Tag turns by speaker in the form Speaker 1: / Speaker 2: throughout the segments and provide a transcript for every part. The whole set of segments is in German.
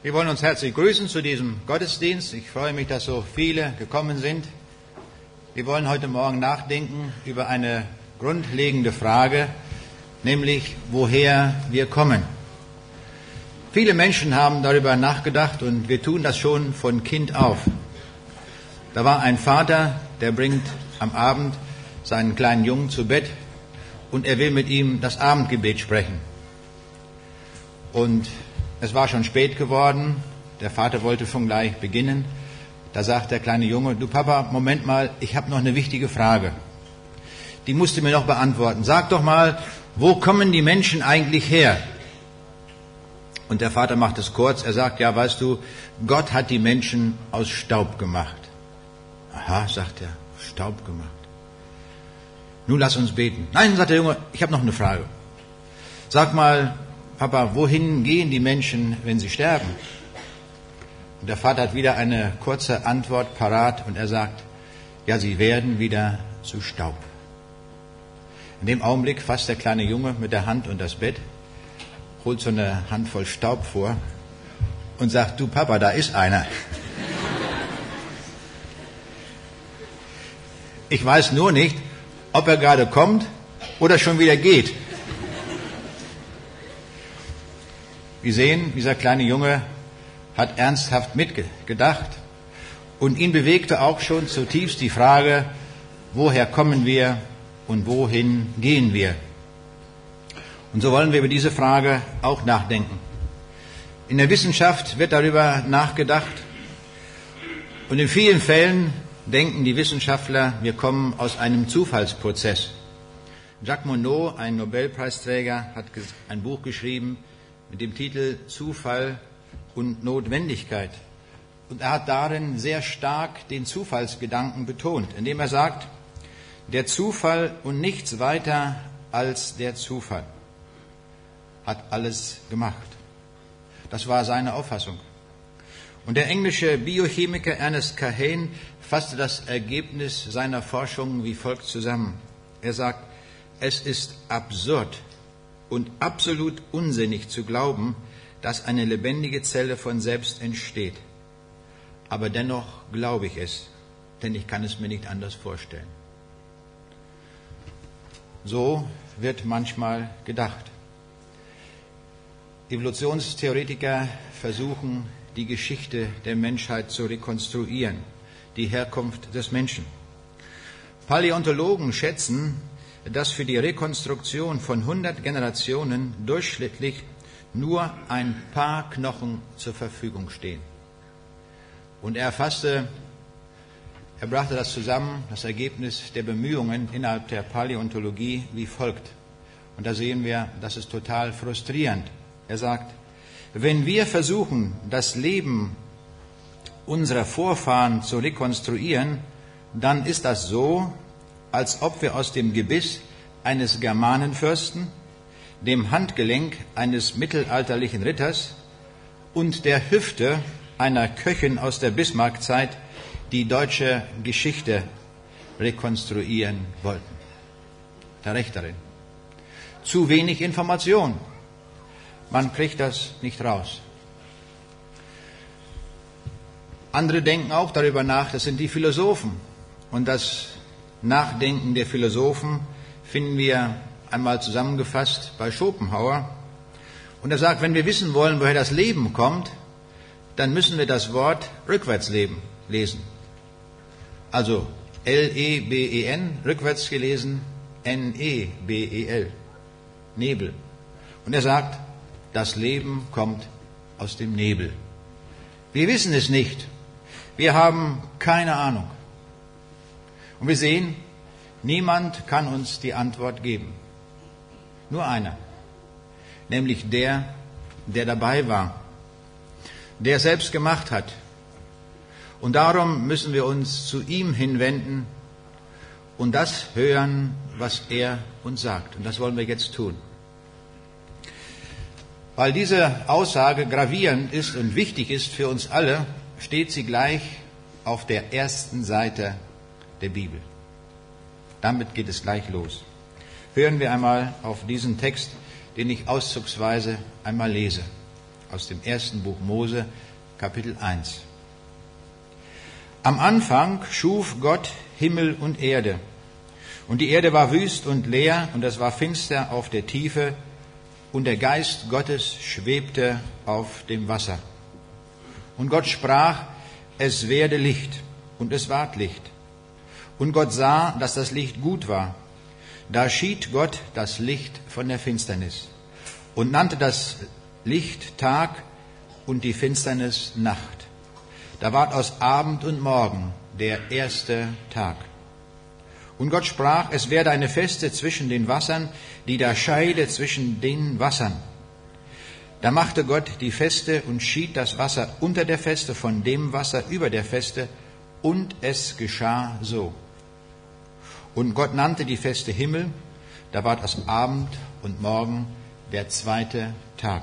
Speaker 1: Wir wollen uns herzlich grüßen zu diesem Gottesdienst. Ich freue mich, dass so viele gekommen sind. Wir wollen heute Morgen nachdenken über eine grundlegende Frage, nämlich woher wir kommen. Viele Menschen haben darüber nachgedacht und wir tun das schon von Kind auf. Da war ein Vater, der bringt am Abend seinen kleinen Jungen zu Bett und er will mit ihm das Abendgebet sprechen. Und es war schon spät geworden. Der Vater wollte schon gleich beginnen. Da sagt der kleine Junge, du Papa, Moment mal, ich habe noch eine wichtige Frage. Die musst du mir noch beantworten. Sag doch mal, wo kommen die Menschen eigentlich her? Und der Vater macht es kurz. Er sagt, ja, weißt du, Gott hat die Menschen aus Staub gemacht. Aha, sagt er, Staub gemacht. Nun lass uns beten. Nein, sagt der Junge, ich habe noch eine Frage. Sag mal, Papa, wohin gehen die Menschen, wenn sie sterben? Und der Vater hat wieder eine kurze Antwort parat und er sagt, ja, sie werden wieder zu Staub. In dem Augenblick fasst der kleine Junge mit der Hand und das Bett, holt so eine Handvoll Staub vor und sagt, du Papa, da ist einer. Ich weiß nur nicht, ob er gerade kommt oder schon wieder geht. Wir sehen, dieser kleine Junge hat ernsthaft mitgedacht und ihn bewegte auch schon zutiefst die Frage, woher kommen wir und wohin gehen wir? Und so wollen wir über diese Frage auch nachdenken. In der Wissenschaft wird darüber nachgedacht und in vielen Fällen denken die Wissenschaftler, wir kommen aus einem Zufallsprozess. Jacques Monod, ein Nobelpreisträger, hat ein Buch geschrieben, mit dem Titel Zufall und Notwendigkeit. Und er hat darin sehr stark den Zufallsgedanken betont, indem er sagt, der Zufall und nichts weiter als der Zufall hat alles gemacht. Das war seine Auffassung. Und der englische Biochemiker Ernest Kahane fasste das Ergebnis seiner Forschung wie folgt zusammen. Er sagt, es ist absurd, und absolut unsinnig zu glauben, dass eine lebendige Zelle von selbst entsteht. Aber dennoch glaube ich es, denn ich kann es mir nicht anders vorstellen. So wird manchmal gedacht. Evolutionstheoretiker versuchen, die Geschichte der Menschheit zu rekonstruieren, die Herkunft des Menschen. Paläontologen schätzen, dass für die Rekonstruktion von 100 Generationen durchschnittlich nur ein paar Knochen zur Verfügung stehen. Und er erfasste, er brachte das zusammen, das Ergebnis der Bemühungen innerhalb der Paläontologie wie folgt. Und da sehen wir, das ist total frustrierend. Er sagt, wenn wir versuchen, das Leben unserer Vorfahren zu rekonstruieren, dann ist das so, als ob wir aus dem Gebiss eines Germanenfürsten, dem Handgelenk eines mittelalterlichen Ritters und der Hüfte einer Köchin aus der Bismarckzeit die deutsche Geschichte rekonstruieren wollten. Der Rechterin. Zu wenig Information. Man kriegt das nicht raus. Andere denken auch darüber nach, das sind die Philosophen. Und das Nachdenken der Philosophen finden wir einmal zusammengefasst bei Schopenhauer. Und er sagt, wenn wir wissen wollen, woher das Leben kommt, dann müssen wir das Wort rückwärts leben, lesen. Also L-E-B-E-N, rückwärts gelesen N-E-B-E-L, Nebel. Und er sagt, das Leben kommt aus dem Nebel. Wir wissen es nicht. Wir haben keine Ahnung. Und wir sehen, niemand kann uns die Antwort geben. Nur einer. Nämlich der, der dabei war. Der selbst gemacht hat. Und darum müssen wir uns zu ihm hinwenden und das hören, was er uns sagt. Und das wollen wir jetzt tun. Weil diese Aussage gravierend ist und wichtig ist für uns alle, steht sie gleich auf der ersten Seite der Bibel. Damit geht es gleich los. Hören wir einmal auf diesen Text, den ich auszugsweise einmal lese. aus dem ersten Buch Mose, Kapitel 1. Am Anfang schuf Gott Himmel und Erde. Und die Erde war wüst und leer, und es war finster auf der Tiefe, und der Geist Gottes schwebte auf dem Wasser. Und Gott sprach, es werde Licht, und es ward Licht. Und Gott sah, dass das Licht gut war. Da schied Gott das Licht von der Finsternis und nannte das Licht Tag und die Finsternis Nacht. Da ward aus Abend und Morgen der erste Tag. Und Gott sprach, es werde eine Feste zwischen den Wassern, die da scheide zwischen den Wassern. Da machte Gott die Feste und schied das Wasser unter der Feste von dem Wasser über der Feste, und es geschah so. Und Gott nannte die Feste Himmel, da ward aus Abend und Morgen der zweite Tag.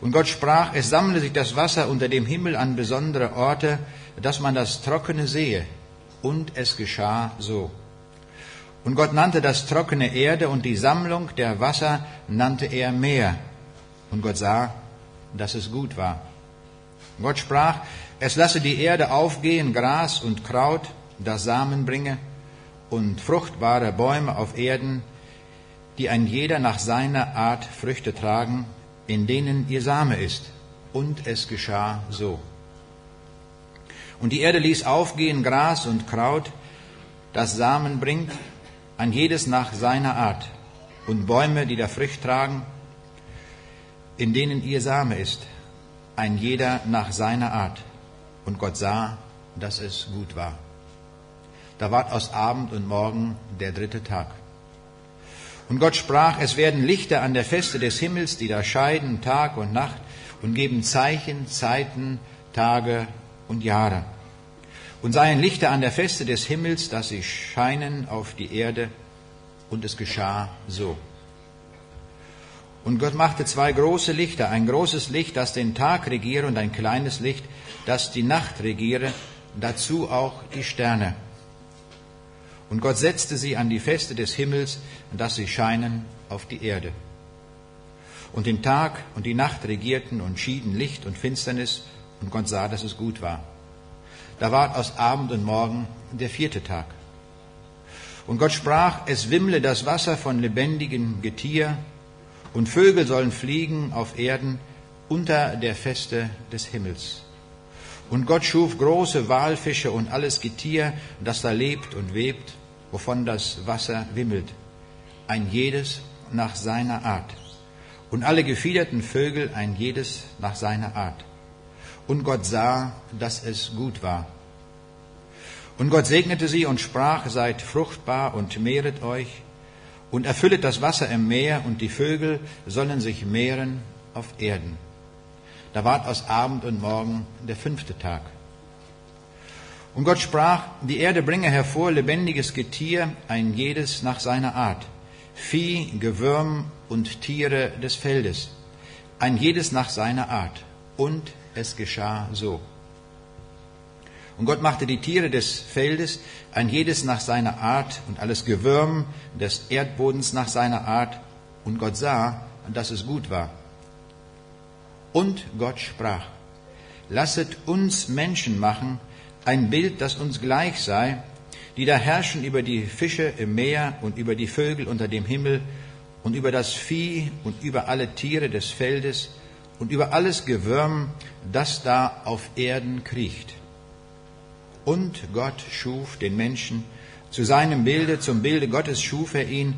Speaker 1: Und Gott sprach, es sammle sich das Wasser unter dem Himmel an besondere Orte, dass man das Trockene sehe. Und es geschah so. Und Gott nannte das trockene Erde und die Sammlung der Wasser nannte er Meer. Und Gott sah, dass es gut war. Gott sprach, es lasse die Erde aufgehen, Gras und Kraut, das Samen bringe, und fruchtbare Bäume auf Erden, die ein jeder nach seiner Art Früchte tragen, in denen ihr Same ist. Und es geschah so. Und die Erde ließ aufgehen Gras und Kraut, das Samen bringt, an jedes nach seiner Art, und Bäume, die da Frucht tragen, in denen ihr Same ist, ein jeder nach seiner Art. Und Gott sah, dass es gut war. Da ward aus Abend und Morgen der dritte Tag. Und Gott sprach, es werden Lichter an der Feste des Himmels, die da scheiden Tag und Nacht und geben Zeichen, Zeiten, Tage und Jahre. Und seien Lichter an der Feste des Himmels, dass sie scheinen auf die Erde. Und es geschah so. Und Gott machte zwei große Lichter, ein großes Licht, das den Tag regiere, und ein kleines Licht, das die Nacht regiere, dazu auch die Sterne. Und Gott setzte sie an die Feste des Himmels, dass sie scheinen auf die Erde. Und den Tag und die Nacht regierten und schieden Licht und Finsternis, und Gott sah, dass es gut war. Da ward aus Abend und Morgen der vierte Tag. Und Gott sprach, es wimmle das Wasser von lebendigem Getier, und Vögel sollen fliegen auf Erden unter der Feste des Himmels. Und Gott schuf große Walfische und alles Getier, das da lebt und webt, wovon das Wasser wimmelt, ein jedes nach seiner Art, und alle gefiederten Vögel ein jedes nach seiner Art. Und Gott sah, dass es gut war. Und Gott segnete sie und sprach, seid fruchtbar und mehret euch und erfüllet das Wasser im Meer und die Vögel sollen sich mehren auf Erden. Da ward aus Abend und Morgen der fünfte Tag. Und Gott sprach, die Erde bringe hervor lebendiges Getier, ein jedes nach seiner Art, Vieh, Gewürm und Tiere des Feldes, ein jedes nach seiner Art. Und es geschah so. Und Gott machte die Tiere des Feldes, ein jedes nach seiner Art, und alles Gewürm des Erdbodens nach seiner Art. Und Gott sah, dass es gut war. Und Gott sprach, lasset uns Menschen machen, ein Bild, das uns gleich sei, die da herrschen über die Fische im Meer und über die Vögel unter dem Himmel und über das Vieh und über alle Tiere des Feldes und über alles Gewürm, das da auf Erden kriecht. Und Gott schuf den Menschen zu seinem Bilde, zum Bilde Gottes schuf er ihn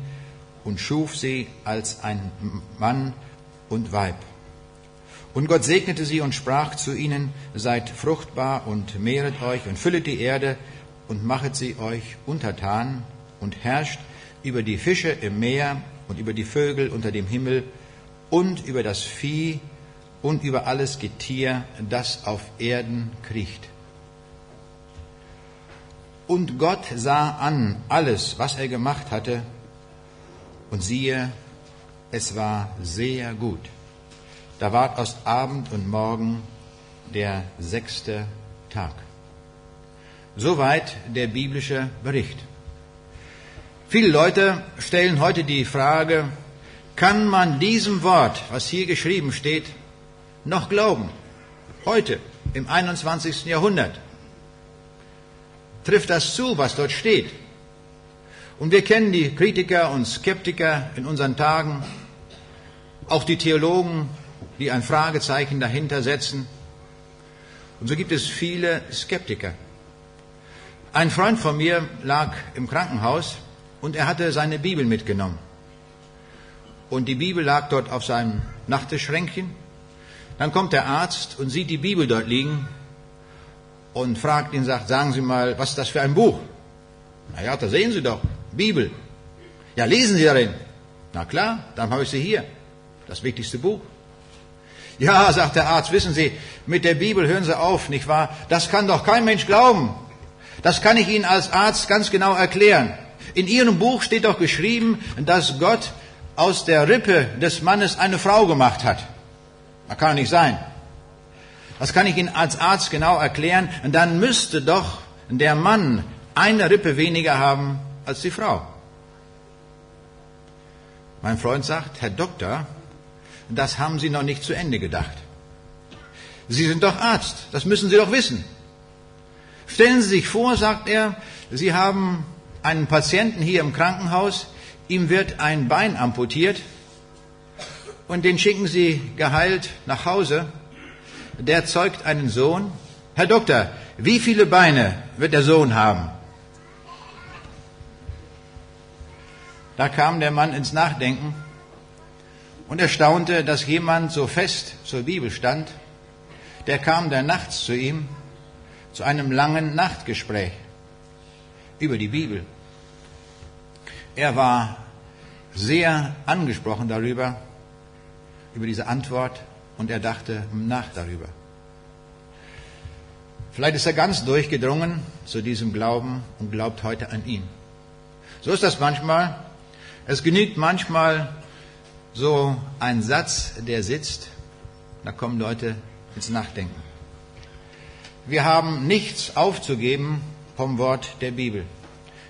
Speaker 1: und schuf sie als ein Mann und Weib. Und Gott segnete sie und sprach zu ihnen, seid fruchtbar und mehret euch und füllet die Erde und machet sie euch untertan und herrscht über die Fische im Meer und über die Vögel unter dem Himmel und über das Vieh und über alles Getier, das auf Erden kriecht. Und Gott sah an alles, was er gemacht hatte, und siehe, es war sehr gut. Da ward aus Abend und Morgen der sechste Tag. Soweit der biblische Bericht. Viele Leute stellen heute die Frage, kann man diesem Wort, was hier geschrieben steht, noch glauben. Heute, im 21. Jahrhundert. Trifft das zu, was dort steht? Und wir kennen die Kritiker und Skeptiker in unseren Tagen, auch die Theologen, die ein Fragezeichen dahinter setzen. Und so gibt es viele Skeptiker. Ein Freund von mir lag im Krankenhaus und er hatte seine Bibel mitgenommen. Und die Bibel lag dort auf seinem Nachttischschränkchen. Dann kommt der Arzt und sieht die Bibel dort liegen und fragt ihn, sagt, sagen Sie mal, was ist das für ein Buch? Na ja, da sehen Sie doch, Bibel. Ja, lesen Sie darin. Na klar, dann habe ich sie hier. Das wichtigste Buch. Ja, sagt der Arzt, wissen Sie, mit der Bibel hören Sie auf, nicht wahr? Das kann doch kein Mensch glauben. Das kann ich Ihnen als Arzt ganz genau erklären. In Ihrem Buch steht doch geschrieben, dass Gott aus der Rippe des Mannes eine Frau gemacht hat. Das kann nicht sein. Das kann ich Ihnen als Arzt genau erklären. Dann müsste doch der Mann eine Rippe weniger haben als die Frau. Mein Freund sagt, Herr Doktor, das haben Sie noch nicht zu Ende gedacht. Sie sind doch Arzt, das müssen Sie doch wissen. Stellen Sie sich vor, sagt er, Sie haben einen Patienten hier im Krankenhaus, ihm wird ein Bein amputiert und den schicken Sie geheilt nach Hause. Der zeugt einen Sohn. Herr Doktor, wie viele Beine wird der Sohn haben? Da kam der Mann ins Nachdenken und er staunte, dass jemand so fest zur Bibel stand. Der kam dann nachts zu ihm zu einem langen Nachtgespräch über die Bibel. Er war sehr angesprochen darüber, über diese Antwort und er dachte nach darüber. Vielleicht ist er ganz durchgedrungen zu diesem Glauben und glaubt heute an ihn. So ist das manchmal. Es genügt manchmal so ein Satz, der sitzt, da kommen Leute ins Nachdenken. Wir haben nichts aufzugeben vom Wort der Bibel.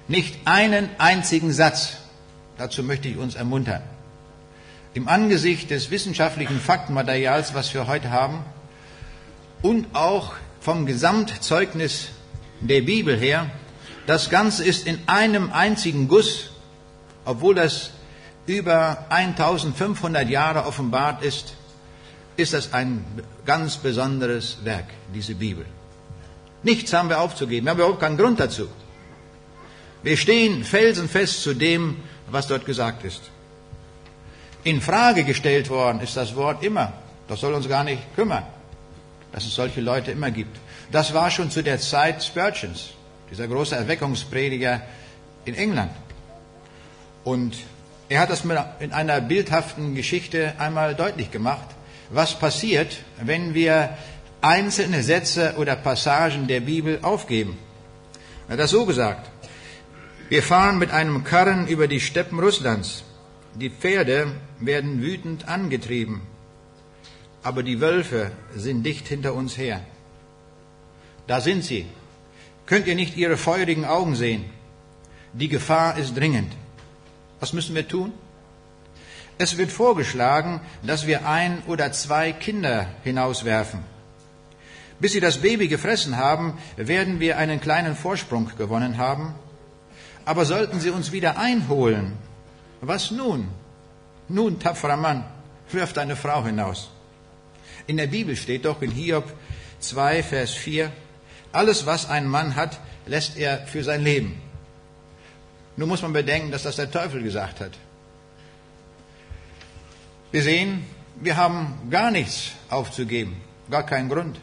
Speaker 1: Nicht einen einzigen Satz. Dazu möchte ich uns ermuntern. Im Angesicht des wissenschaftlichen Faktenmaterials, was wir heute haben, und auch vom Gesamtzeugnis der Bibel her, das Ganze ist in einem einzigen Guss obwohl das über 1500 Jahre offenbart ist, ist das ein ganz besonderes Werk, diese Bibel. Nichts haben wir aufzugeben, wir haben überhaupt keinen Grund dazu. Wir stehen felsenfest zu dem, was dort gesagt ist. In Frage gestellt worden ist das Wort immer. Das soll uns gar nicht kümmern, dass es solche Leute immer gibt. Das war schon zu der Zeit Spurgeons, dieser große Erweckungsprediger in England. Und er hat das in einer bildhaften Geschichte einmal deutlich gemacht, was passiert, wenn wir einzelne Sätze oder Passagen der Bibel aufgeben. Er hat das so gesagt. Wir fahren mit einem Karren über die Steppen Russlands. Die Pferde werden wütend angetrieben, aber die Wölfe sind dicht hinter uns her. Da sind sie. Könnt ihr nicht ihre feurigen Augen sehen? Die Gefahr ist dringend. Was müssen wir tun? Es wird vorgeschlagen, dass wir ein oder zwei Kinder hinauswerfen. Bis sie das Baby gefressen haben, werden wir einen kleinen Vorsprung gewonnen haben. Aber sollten sie uns wieder einholen, was nun? Nun, tapferer Mann, wirf deine Frau hinaus. In der Bibel steht doch in Hiob 2, Vers 4, alles, was ein Mann hat, lässt er für sein Leben. Nun muss man bedenken, dass das der Teufel gesagt hat. Wir sehen, wir haben gar nichts aufzugeben, gar keinen Grund.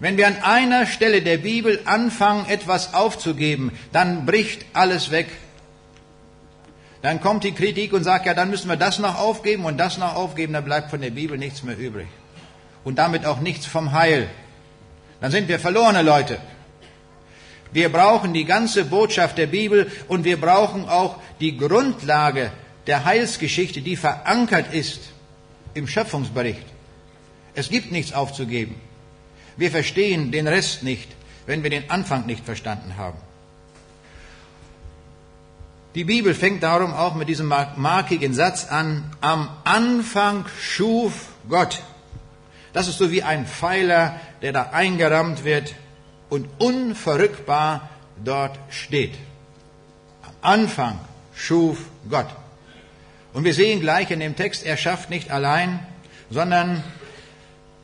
Speaker 1: Wenn wir an einer Stelle der Bibel anfangen, etwas aufzugeben, dann bricht alles weg. Dann kommt die Kritik und sagt, ja, dann müssen wir das noch aufgeben und das noch aufgeben, dann bleibt von der Bibel nichts mehr übrig. Und damit auch nichts vom Heil. Dann sind wir verlorene Leute. Wir brauchen die ganze Botschaft der Bibel und wir brauchen auch die Grundlage der Heilsgeschichte, die verankert ist im Schöpfungsbericht. Es gibt nichts aufzugeben. Wir verstehen den Rest nicht, wenn wir den Anfang nicht verstanden haben. Die Bibel fängt darum auch mit diesem markigen Satz an, am Anfang schuf Gott. Das ist so wie ein Pfeiler, der da eingerammt wird und unverrückbar dort steht. Am Anfang schuf Gott. Und wir sehen gleich in dem Text, er schafft nicht allein, sondern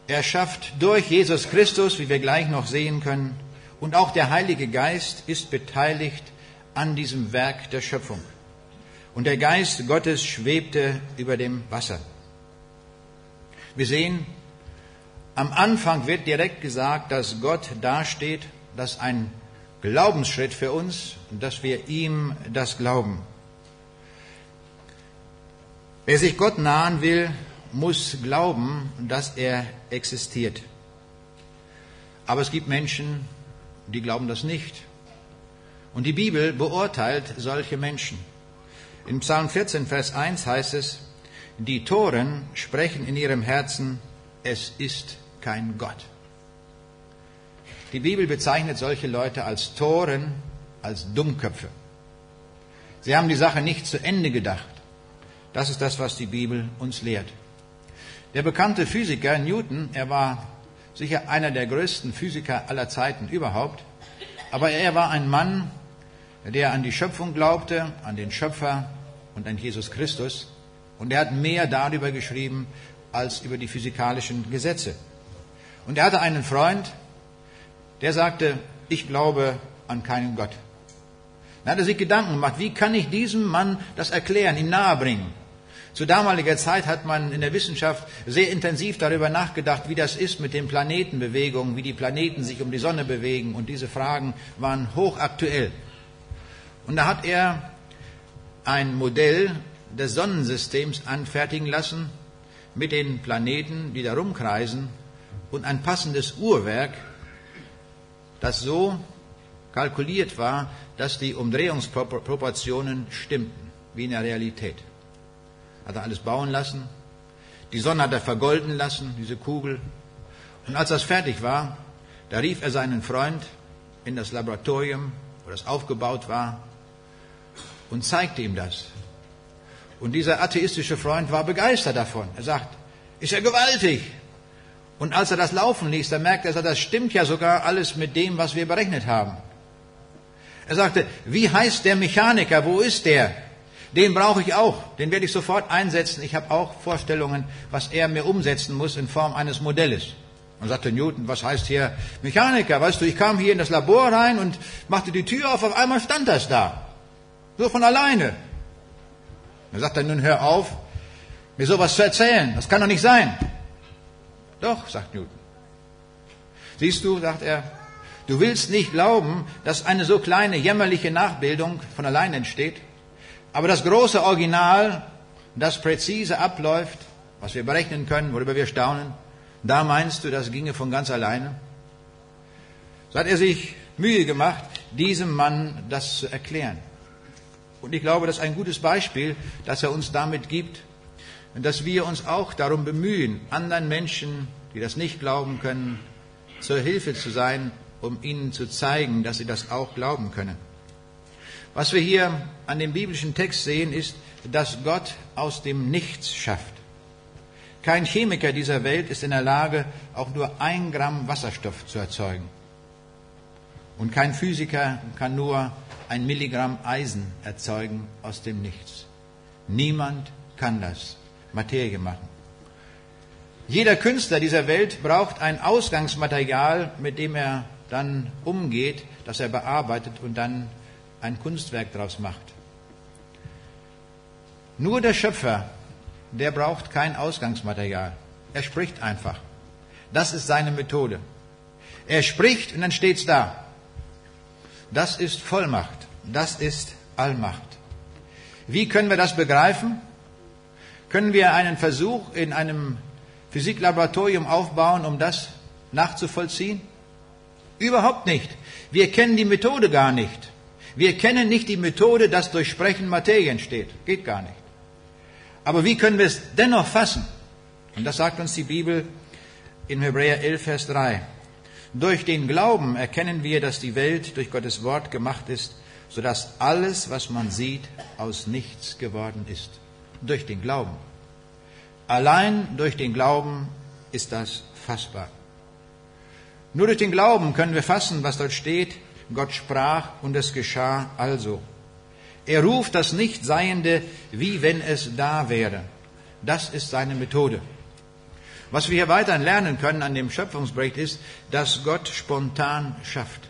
Speaker 1: er schafft durch Jesus Christus, wie wir gleich noch sehen können, und auch der Heilige Geist ist beteiligt an diesem Werk der Schöpfung. Und der Geist Gottes schwebte über dem Wasser. Wir sehen, am Anfang wird direkt gesagt, dass Gott dasteht, dass ein Glaubensschritt für uns, dass wir ihm das glauben. Wer sich Gott nahen will, muss glauben, dass er existiert. Aber es gibt Menschen, die glauben das nicht. Und die Bibel beurteilt solche Menschen. In Psalm 14, Vers 1 heißt es, die Toren sprechen in ihrem Herzen, es ist kein Gott. Die Bibel bezeichnet solche Leute als Toren, als Dummköpfe. Sie haben die Sache nicht zu Ende gedacht. Das ist das, was die Bibel uns lehrt. Der bekannte Physiker Newton, er war sicher einer der größten Physiker aller Zeiten überhaupt, aber er war ein Mann, der an die Schöpfung glaubte, an den Schöpfer und an Jesus Christus. Und er hat mehr darüber geschrieben als über die physikalischen Gesetze. Und er hatte einen Freund, der sagte, ich glaube an keinen Gott. Dann hat er sich Gedanken gemacht, wie kann ich diesem Mann das erklären, ihm nahebringen? Zu damaliger Zeit hat man in der Wissenschaft sehr intensiv darüber nachgedacht, wie das ist mit den Planetenbewegungen, wie die Planeten sich um die Sonne bewegen. Und diese Fragen waren hochaktuell. Und da hat er ein Modell des Sonnensystems anfertigen lassen mit den Planeten, die da rumkreisen und ein passendes Uhrwerk, das so kalkuliert war, dass die Umdrehungsproportionen stimmten, wie in der Realität hat er alles bauen lassen. Die Sonne hat er vergolden lassen, diese Kugel. Und als das fertig war, da rief er seinen Freund in das Laboratorium, wo das aufgebaut war, und zeigte ihm das. Und dieser atheistische Freund war begeistert davon. Er sagt, ist ja gewaltig. Und als er das laufen ließ, da merkte er, das stimmt ja sogar alles mit dem, was wir berechnet haben. Er sagte, wie heißt der Mechaniker, wo ist der? Den brauche ich auch. Den werde ich sofort einsetzen. Ich habe auch Vorstellungen, was er mir umsetzen muss in Form eines Modells. Und sagte Newton, was heißt hier Mechaniker? Weißt du, ich kam hier in das Labor rein und machte die Tür auf, auf einmal stand das da. So von alleine. Dann sagt er, nun hör auf, mir sowas zu erzählen. Das kann doch nicht sein. Doch, sagt Newton. Siehst du, sagt er, du willst nicht glauben, dass eine so kleine jämmerliche Nachbildung von allein entsteht. Aber das große Original, das präzise abläuft, was wir berechnen können, worüber wir staunen, da meinst du, das ginge von ganz alleine? So hat er sich Mühe gemacht, diesem Mann das zu erklären. Und ich glaube, das ist ein gutes Beispiel, das er uns damit gibt, dass wir uns auch darum bemühen, anderen Menschen, die das nicht glauben können, zur Hilfe zu sein, um ihnen zu zeigen, dass sie das auch glauben können. Was wir hier an dem biblischen Text sehen, ist, dass Gott aus dem Nichts schafft. Kein Chemiker dieser Welt ist in der Lage, auch nur ein Gramm Wasserstoff zu erzeugen. Und kein Physiker kann nur ein Milligramm Eisen erzeugen aus dem Nichts. Niemand kann das Materie machen. Jeder Künstler dieser Welt braucht ein Ausgangsmaterial, mit dem er dann umgeht, das er bearbeitet und dann ein Kunstwerk daraus macht. Nur der Schöpfer, der braucht kein Ausgangsmaterial. Er spricht einfach. Das ist seine Methode. Er spricht und dann steht's da. Das ist Vollmacht. Das ist Allmacht. Wie können wir das begreifen? Können wir einen Versuch in einem Physiklaboratorium aufbauen, um das nachzuvollziehen? Überhaupt nicht. Wir kennen die Methode gar nicht. Wir kennen nicht die Methode, dass durch Sprechen Materie entsteht. Geht gar nicht. Aber wie können wir es dennoch fassen? Und das sagt uns die Bibel in Hebräer 11, Vers 3. Durch den Glauben erkennen wir, dass die Welt durch Gottes Wort gemacht ist, sodass alles, was man sieht, aus nichts geworden ist. Durch den Glauben. Allein durch den Glauben ist das fassbar. Nur durch den Glauben können wir fassen, was dort steht. Gott sprach und es geschah also. Er ruft das Nichtseiende, wie wenn es da wäre. Das ist seine Methode. Was wir hier weiter lernen können an dem Schöpfungsbericht ist, dass Gott spontan schafft.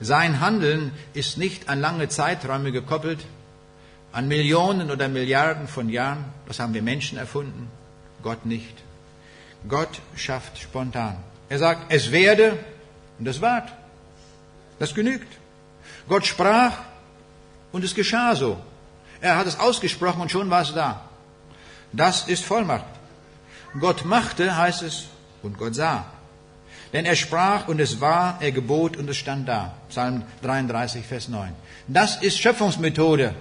Speaker 1: Sein Handeln ist nicht an lange Zeiträume gekoppelt, an Millionen oder Milliarden von Jahren. Das haben wir Menschen erfunden, Gott nicht. Gott schafft spontan. Er sagt, es werde und es ward. Das genügt. Gott sprach und es geschah so. Er hat es ausgesprochen und schon war es da. Das ist Vollmacht. Gott machte, heißt es, und Gott sah. Denn er sprach und es war, er gebot und es stand da. Psalm 33, Vers 9. Das ist Schöpfungsmethode.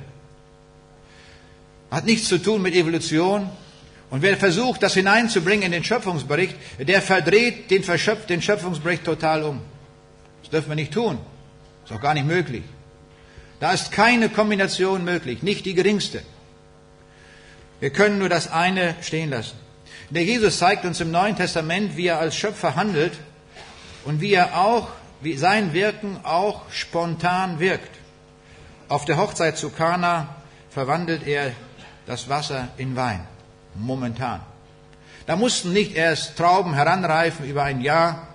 Speaker 1: Hat nichts zu tun mit Evolution. Und wer versucht, das hineinzubringen in den Schöpfungsbericht, der verdreht den, den Schöpfungsbericht total um. Das dürfen wir nicht tun. Ist auch gar nicht möglich. Da ist keine Kombination möglich, nicht die geringste. Wir können nur das eine stehen lassen. Der Jesus zeigt uns im Neuen Testament, wie er als Schöpfer handelt und wie er auch, wie sein Wirken auch spontan wirkt. Auf der Hochzeit zu Kana verwandelt er das Wasser in Wein. Momentan. Da mussten nicht erst Trauben heranreifen über ein Jahr,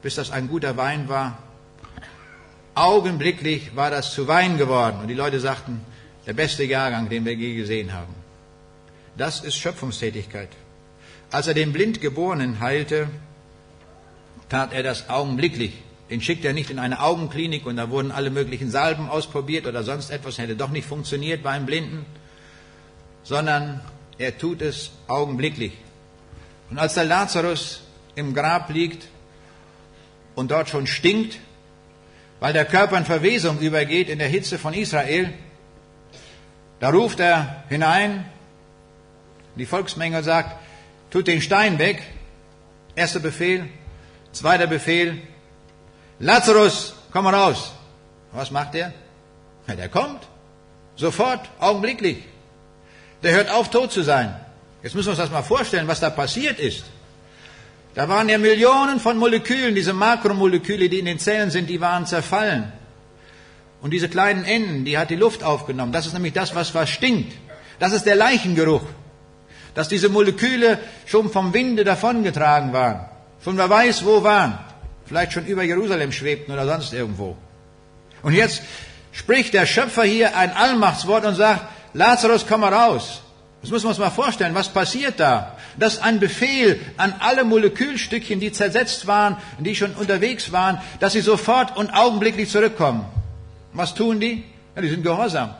Speaker 1: bis das ein guter Wein war. Augenblicklich war das zu Wein geworden und die Leute sagten, der beste Jahrgang, den wir je gesehen haben. Das ist Schöpfungstätigkeit. Als er den Blindgeborenen heilte, tat er das augenblicklich. Den schickt er nicht in eine Augenklinik und da wurden alle möglichen Salben ausprobiert oder sonst etwas, hätte doch nicht funktioniert beim Blinden, sondern er tut es augenblicklich. Und als der Lazarus im Grab liegt und dort schon stinkt, weil der Körper in Verwesung übergeht in der Hitze von Israel, da ruft er hinein, die Volksmenge sagt, tut den Stein weg. Erster Befehl, zweiter Befehl, Lazarus, komm raus. Was macht er? Ja, der kommt. Sofort, augenblicklich. Der hört auf, tot zu sein. Jetzt müssen wir uns das mal vorstellen, was da passiert ist. Da waren ja Millionen von Molekülen, diese Makromoleküle, die in den Zellen sind, die waren zerfallen. Und diese kleinen Enden, die hat die Luft aufgenommen. Das ist nämlich das, was, was stinkt. Das ist der Leichengeruch. Dass diese Moleküle schon vom Winde davongetragen waren. Von wer weiß wo waren. Vielleicht schon über Jerusalem schwebten oder sonst irgendwo. Und jetzt spricht der Schöpfer hier ein Allmachtswort und sagt, Lazarus, komm mal raus. Das müssen wir uns mal vorstellen. Was passiert da? Das ist ein Befehl an alle Molekülstückchen, die zersetzt waren, die schon unterwegs waren, dass sie sofort und augenblicklich zurückkommen. Was tun die? Ja, die sind gehorsam.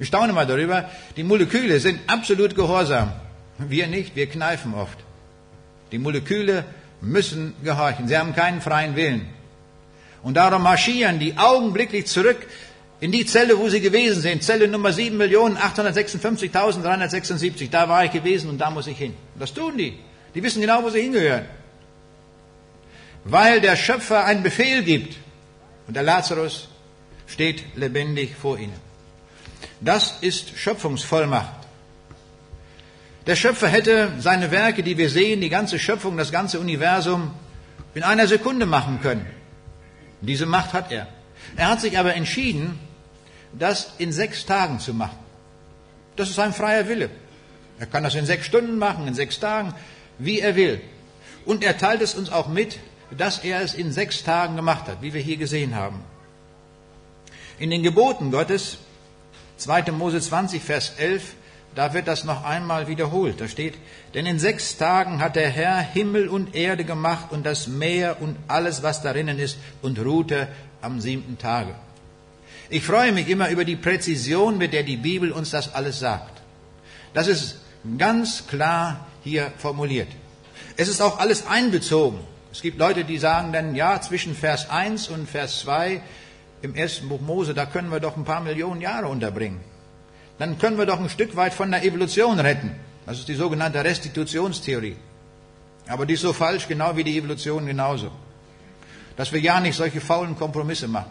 Speaker 1: Ich staune mal darüber, die Moleküle sind absolut gehorsam. Wir nicht, wir kneifen oft. Die Moleküle müssen gehorchen. Sie haben keinen freien Willen. Und darum marschieren die augenblicklich zurück in die Zelle, wo sie gewesen sind, Zelle Nummer 7.856.376, da war ich gewesen und da muss ich hin. Das tun die. Die wissen genau, wo sie hingehören. Weil der Schöpfer einen Befehl gibt und der Lazarus steht lebendig vor ihnen. Das ist Schöpfungsvollmacht. Der Schöpfer hätte seine Werke, die wir sehen, die ganze Schöpfung, das ganze Universum in einer Sekunde machen können. Diese Macht hat er. Er hat sich aber entschieden, das in sechs Tagen zu machen. Das ist sein freier Wille. Er kann das in sechs Stunden machen, in sechs Tagen, wie er will. Und er teilt es uns auch mit, dass er es in sechs Tagen gemacht hat, wie wir hier gesehen haben. In den Geboten Gottes, 2. Mose 20, Vers 11, da wird das noch einmal wiederholt. Da steht, denn in sechs Tagen hat der Herr Himmel und Erde gemacht und das Meer und alles, was darinnen ist, und ruhte am siebten Tage. Ich freue mich immer über die Präzision, mit der die Bibel uns das alles sagt. Das ist ganz klar hier formuliert. Es ist auch alles einbezogen. Es gibt Leute, die sagen dann, ja, zwischen Vers 1 und Vers 2 im ersten Buch Mose, da können wir doch ein paar Millionen Jahre unterbringen. Dann können wir doch ein Stück weit von der Evolution retten. Das ist die sogenannte Restitutionstheorie. Aber die ist so falsch, genau wie die Evolution genauso. Dass wir ja nicht solche faulen Kompromisse machen.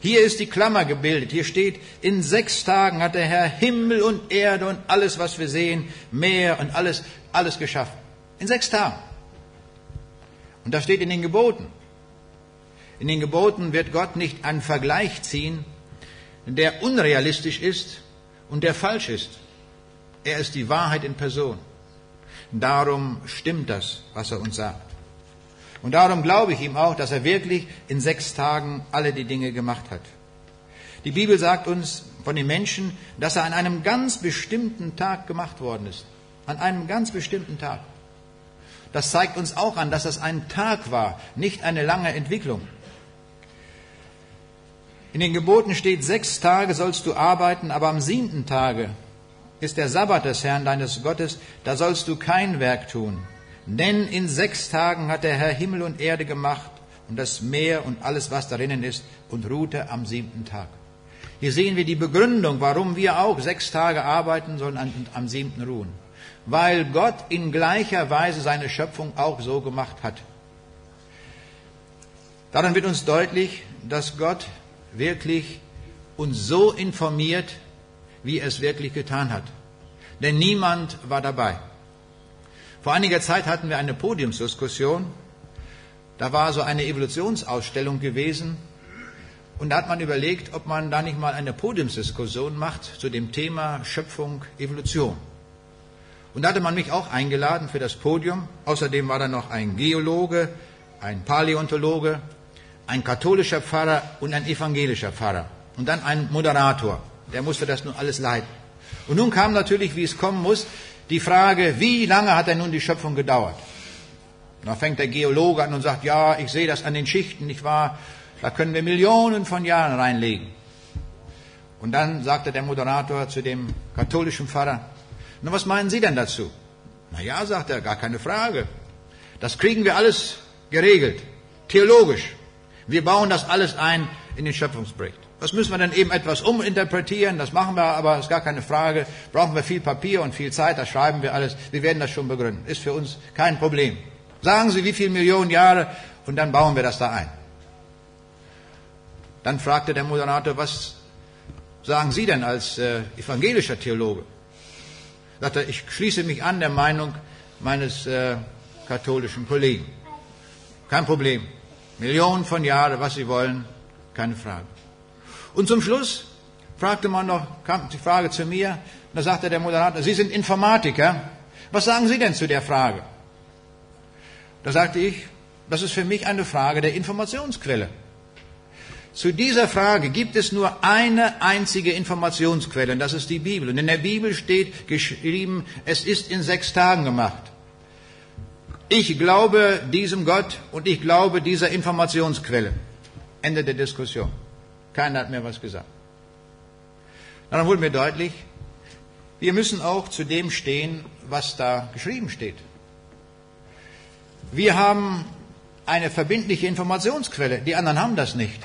Speaker 1: Hier ist die Klammer gebildet. Hier steht, in sechs Tagen hat der Herr Himmel und Erde und alles, was wir sehen, Meer und alles, alles geschaffen. In sechs Tagen. Und das steht in den Geboten. In den Geboten wird Gott nicht einen Vergleich ziehen, der unrealistisch ist und der falsch ist. Er ist die Wahrheit in Person. Darum stimmt das, was er uns sagt. Und darum glaube ich ihm auch, dass er wirklich in sechs Tagen alle die Dinge gemacht hat. Die Bibel sagt uns von den Menschen, dass er an einem ganz bestimmten Tag gemacht worden ist. An einem ganz bestimmten Tag. Das zeigt uns auch an, dass das ein Tag war, nicht eine lange Entwicklung. In den Geboten steht, sechs Tage sollst du arbeiten, aber am siebten Tage ist der Sabbat des Herrn deines Gottes, da sollst du kein Werk tun. Denn in sechs Tagen hat der Herr Himmel und Erde gemacht und das Meer und alles, was darinnen ist, und ruhte am siebten Tag. Hier sehen wir die Begründung, warum wir auch sechs Tage arbeiten sollen und am siebten ruhen. Weil Gott in gleicher Weise seine Schöpfung auch so gemacht hat. Daran wird uns deutlich, dass Gott wirklich uns so informiert, wie er es wirklich getan hat. Denn niemand war dabei. Vor einiger Zeit hatten wir eine Podiumsdiskussion. Da war so eine Evolutionsausstellung gewesen. Und da hat man überlegt, ob man da nicht mal eine Podiumsdiskussion macht zu dem Thema Schöpfung, Evolution. Und da hatte man mich auch eingeladen für das Podium. Außerdem war da noch ein Geologe, ein Paläontologe, ein katholischer Pfarrer und ein evangelischer Pfarrer. Und dann ein Moderator. Der musste das nun alles leiten. Und nun kam natürlich, wie es kommen muss, die Frage, wie lange hat denn nun die Schöpfung gedauert? Da fängt der Geologe an und sagt, ja, ich sehe das an den Schichten, nicht wahr? Da können wir Millionen von Jahren reinlegen. Und dann sagte der Moderator zu dem katholischen Pfarrer, na, was meinen Sie denn dazu? Na ja, sagt er, gar keine Frage. Das kriegen wir alles geregelt, theologisch. Wir bauen das alles ein in den Schöpfungsbericht. Das müssen wir dann eben etwas uminterpretieren, das machen wir, aber ist gar keine Frage. Brauchen wir viel Papier und viel Zeit, das schreiben wir alles. Wir werden das schon begründen. Ist für uns kein Problem. Sagen Sie, wie viele Millionen Jahre und dann bauen wir das da ein. Dann fragte der Moderator, was sagen Sie denn als äh, evangelischer Theologe? Sagte, ich schließe mich an der Meinung meines äh, katholischen Kollegen. Kein Problem. Millionen von Jahren, was Sie wollen, keine Frage. Und zum Schluss fragte man noch, kam die Frage zu mir, und da sagte der Moderator, Sie sind Informatiker, was sagen Sie denn zu der Frage? Da sagte ich, das ist für mich eine Frage der Informationsquelle. Zu dieser Frage gibt es nur eine einzige Informationsquelle, und das ist die Bibel. Und in der Bibel steht geschrieben, es ist in sechs Tagen gemacht. Ich glaube diesem Gott und ich glaube dieser Informationsquelle. Ende der Diskussion. Keiner hat mir was gesagt. Dann wurde mir deutlich, wir müssen auch zu dem stehen, was da geschrieben steht. Wir haben eine verbindliche Informationsquelle, die anderen haben das nicht.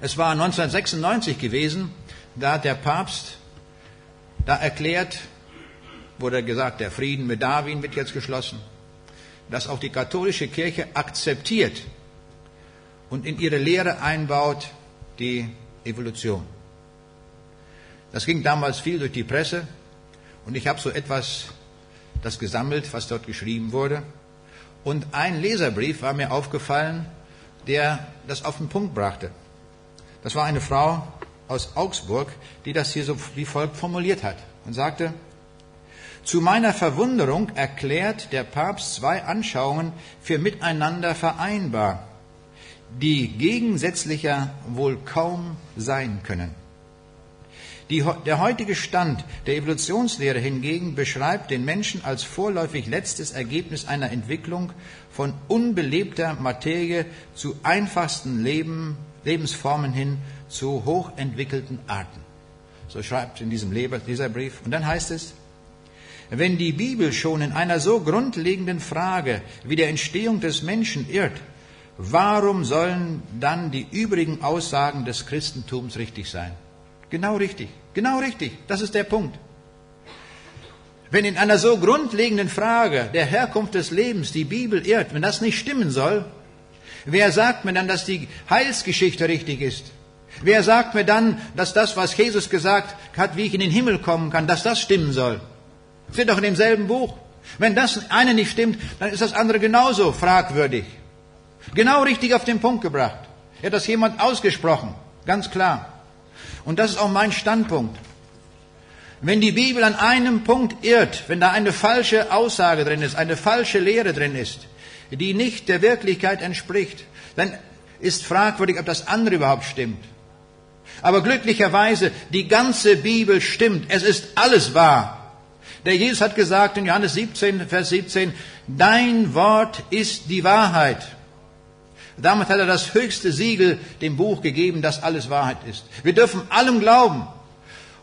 Speaker 1: Es war 1996 gewesen, da hat der Papst da erklärt, wurde gesagt, der Frieden mit Darwin wird jetzt geschlossen, dass auch die katholische Kirche akzeptiert und in ihre Lehre einbaut die Evolution. Das ging damals viel durch die Presse und ich habe so etwas das gesammelt, was dort geschrieben wurde. Und ein Leserbrief war mir aufgefallen, der das auf den Punkt brachte. Das war eine Frau aus Augsburg, die das hier so wie folgt formuliert hat und sagte, zu meiner Verwunderung erklärt der Papst zwei Anschauungen für miteinander vereinbar, die gegensätzlicher wohl kaum sein können. Die, der heutige Stand der Evolutionslehre hingegen beschreibt den Menschen als vorläufig letztes Ergebnis einer Entwicklung von unbelebter Materie zu einfachsten Leben, Lebensformen hin zu hochentwickelten Arten. So schreibt in diesem Leserbrief. Und dann heißt es, wenn die Bibel schon in einer so grundlegenden Frage wie der Entstehung des Menschen irrt, warum sollen dann die übrigen Aussagen des Christentums richtig sein? Genau richtig, genau richtig, das ist der Punkt. Wenn in einer so grundlegenden Frage der Herkunft des Lebens die Bibel irrt, wenn das nicht stimmen soll, wer sagt mir dann, dass die Heilsgeschichte richtig ist? Wer sagt mir dann, dass das, was Jesus gesagt hat, wie ich in den Himmel kommen kann, dass das stimmen soll? Steht doch in demselben Buch. Wenn das eine nicht stimmt, dann ist das andere genauso fragwürdig. Genau richtig auf den Punkt gebracht. Er hat das jemand ausgesprochen, ganz klar. Und das ist auch mein Standpunkt. Wenn die Bibel an einem Punkt irrt, wenn da eine falsche Aussage drin ist, eine falsche Lehre drin ist, die nicht der Wirklichkeit entspricht, dann ist fragwürdig, ob das andere überhaupt stimmt. Aber glücklicherweise, die ganze Bibel stimmt. Es ist alles wahr. Der Jesus hat gesagt in Johannes 17, Vers 17, dein Wort ist die Wahrheit. Damit hat er das höchste Siegel dem Buch gegeben, dass alles Wahrheit ist. Wir dürfen allem glauben.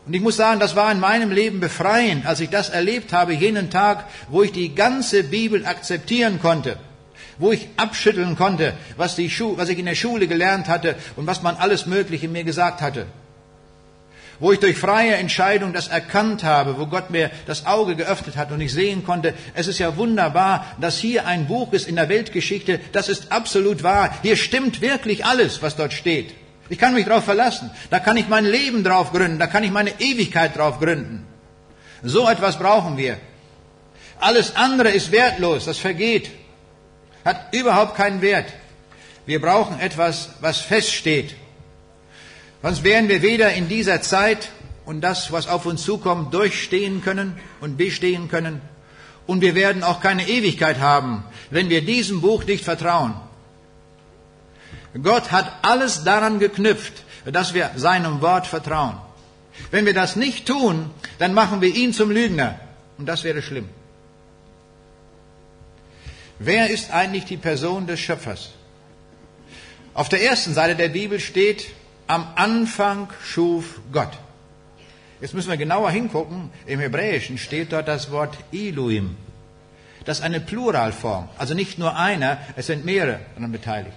Speaker 1: Und ich muss sagen, das war in meinem Leben befreiend, als ich das erlebt habe, jenen Tag, wo ich die ganze Bibel akzeptieren konnte, wo ich abschütteln konnte, was, was ich in der Schule gelernt hatte und was man alles Mögliche mir gesagt hatte wo ich durch freie Entscheidung das erkannt habe, wo Gott mir das Auge geöffnet hat und ich sehen konnte, es ist ja wunderbar, dass hier ein Buch ist in der Weltgeschichte, das ist absolut wahr. Hier stimmt wirklich alles, was dort steht. Ich kann mich darauf verlassen. Da kann ich mein Leben drauf gründen, da kann ich meine Ewigkeit drauf gründen. So etwas brauchen wir. Alles andere ist wertlos, das vergeht, hat überhaupt keinen Wert. Wir brauchen etwas, was feststeht, Sonst werden wir weder in dieser Zeit und das, was auf uns zukommt, durchstehen können und bestehen können. Und wir werden auch keine Ewigkeit haben, wenn wir diesem Buch nicht vertrauen. Gott hat alles daran geknüpft, dass wir seinem Wort vertrauen. Wenn wir das nicht tun, dann machen wir ihn zum Lügner. Und das wäre schlimm. Wer ist eigentlich die Person des Schöpfers? Auf der ersten Seite der Bibel steht, am Anfang schuf Gott. Jetzt müssen wir genauer hingucken. Im Hebräischen steht dort das Wort Elohim. Das ist eine Pluralform. Also nicht nur einer, es sind mehrere daran beteiligt.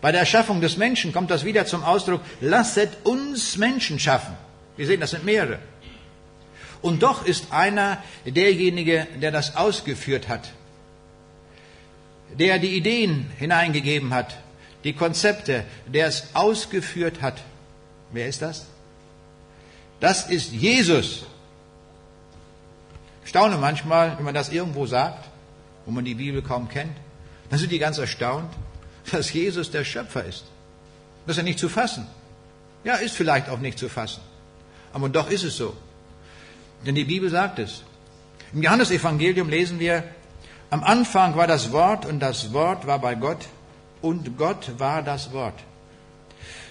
Speaker 1: Bei der Erschaffung des Menschen kommt das wieder zum Ausdruck, lasset uns Menschen schaffen. Wir sehen, das sind mehrere. Und doch ist einer derjenige, der das ausgeführt hat, der die Ideen hineingegeben hat, die Konzepte, der es ausgeführt hat. Wer ist das? Das ist Jesus. Ich staune manchmal, wenn man das irgendwo sagt, wo man die Bibel kaum kennt, dann sind die ganz erstaunt, dass Jesus der Schöpfer ist. Das ist ja nicht zu fassen. Ja, ist vielleicht auch nicht zu fassen. Aber doch ist es so. Denn die Bibel sagt es. Im Johannesevangelium lesen wir, am Anfang war das Wort und das Wort war bei Gott und Gott war das Wort.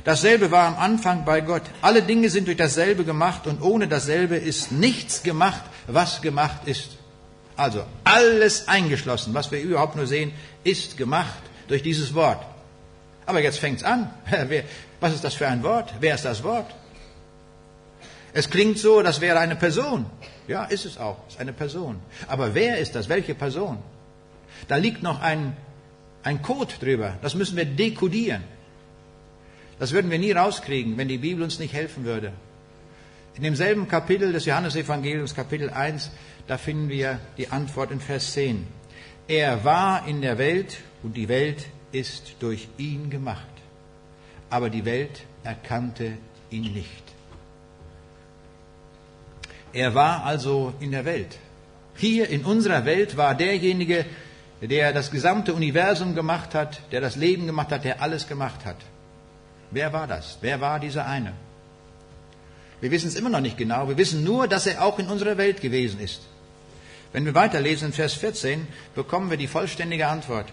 Speaker 1: Dasselbe war am Anfang bei Gott. Alle Dinge sind durch dasselbe gemacht und ohne dasselbe ist nichts gemacht, was gemacht ist. Also alles eingeschlossen, was wir überhaupt nur sehen, ist gemacht durch dieses Wort. Aber jetzt fängt's an. Was ist das für ein Wort? Wer ist das Wort? Es klingt so, das wäre eine Person. Ja, ist es auch. Ist eine Person. Aber wer ist das? Welche Person? Da liegt noch ein ein Code drüber. Das müssen wir dekodieren. Das würden wir nie rauskriegen, wenn die Bibel uns nicht helfen würde. In demselben Kapitel des Johannesevangeliums, Kapitel 1, da finden wir die Antwort in Vers 10. Er war in der Welt und die Welt ist durch ihn gemacht. Aber die Welt erkannte ihn nicht. Er war also in der Welt. Hier in unserer Welt war derjenige, der das gesamte Universum gemacht hat, der das Leben gemacht hat, der alles gemacht hat. Wer war das? Wer war dieser eine? Wir wissen es immer noch nicht genau. Wir wissen nur, dass er auch in unserer Welt gewesen ist. Wenn wir weiterlesen in Vers 14, bekommen wir die vollständige Antwort.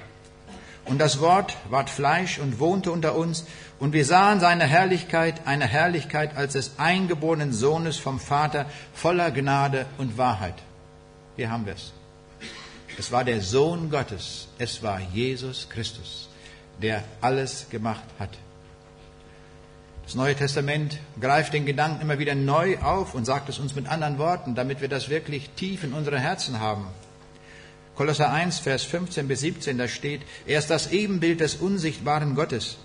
Speaker 1: Und das Wort ward Fleisch und wohnte unter uns, und wir sahen seine Herrlichkeit, eine Herrlichkeit als des eingeborenen Sohnes vom Vater, voller Gnade und Wahrheit. Hier haben wir es. Es war der Sohn Gottes, es war Jesus Christus, der alles gemacht hat. Das Neue Testament greift den Gedanken immer wieder neu auf und sagt es uns mit anderen Worten, damit wir das wirklich tief in unsere Herzen haben. Kolosser 1, Vers 15 bis 17, da steht, er ist das Ebenbild des unsichtbaren Gottes,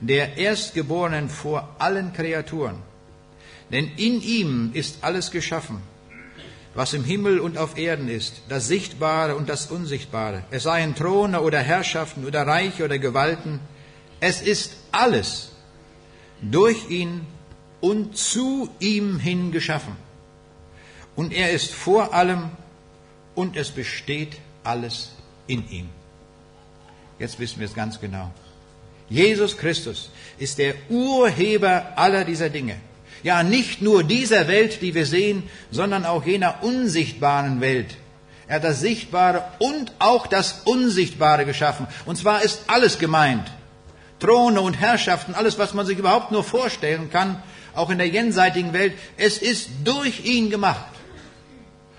Speaker 1: der Erstgeborenen vor allen Kreaturen. Denn in ihm ist alles geschaffen, was im Himmel und auf Erden ist, das Sichtbare und das Unsichtbare. Es seien Throne oder Herrschaften oder Reiche oder Gewalten. Es ist alles durch ihn und zu ihm hin geschaffen. Und er ist vor allem und es besteht alles in ihm. Jetzt wissen wir es ganz genau. Jesus Christus ist der Urheber aller dieser Dinge. Ja, nicht nur dieser Welt, die wir sehen, sondern auch jener unsichtbaren Welt. Er hat das Sichtbare und auch das Unsichtbare geschaffen. Und zwar ist alles gemeint. Throne und Herrschaften, alles, was man sich überhaupt nur vorstellen kann, auch in der jenseitigen Welt, es ist durch ihn gemacht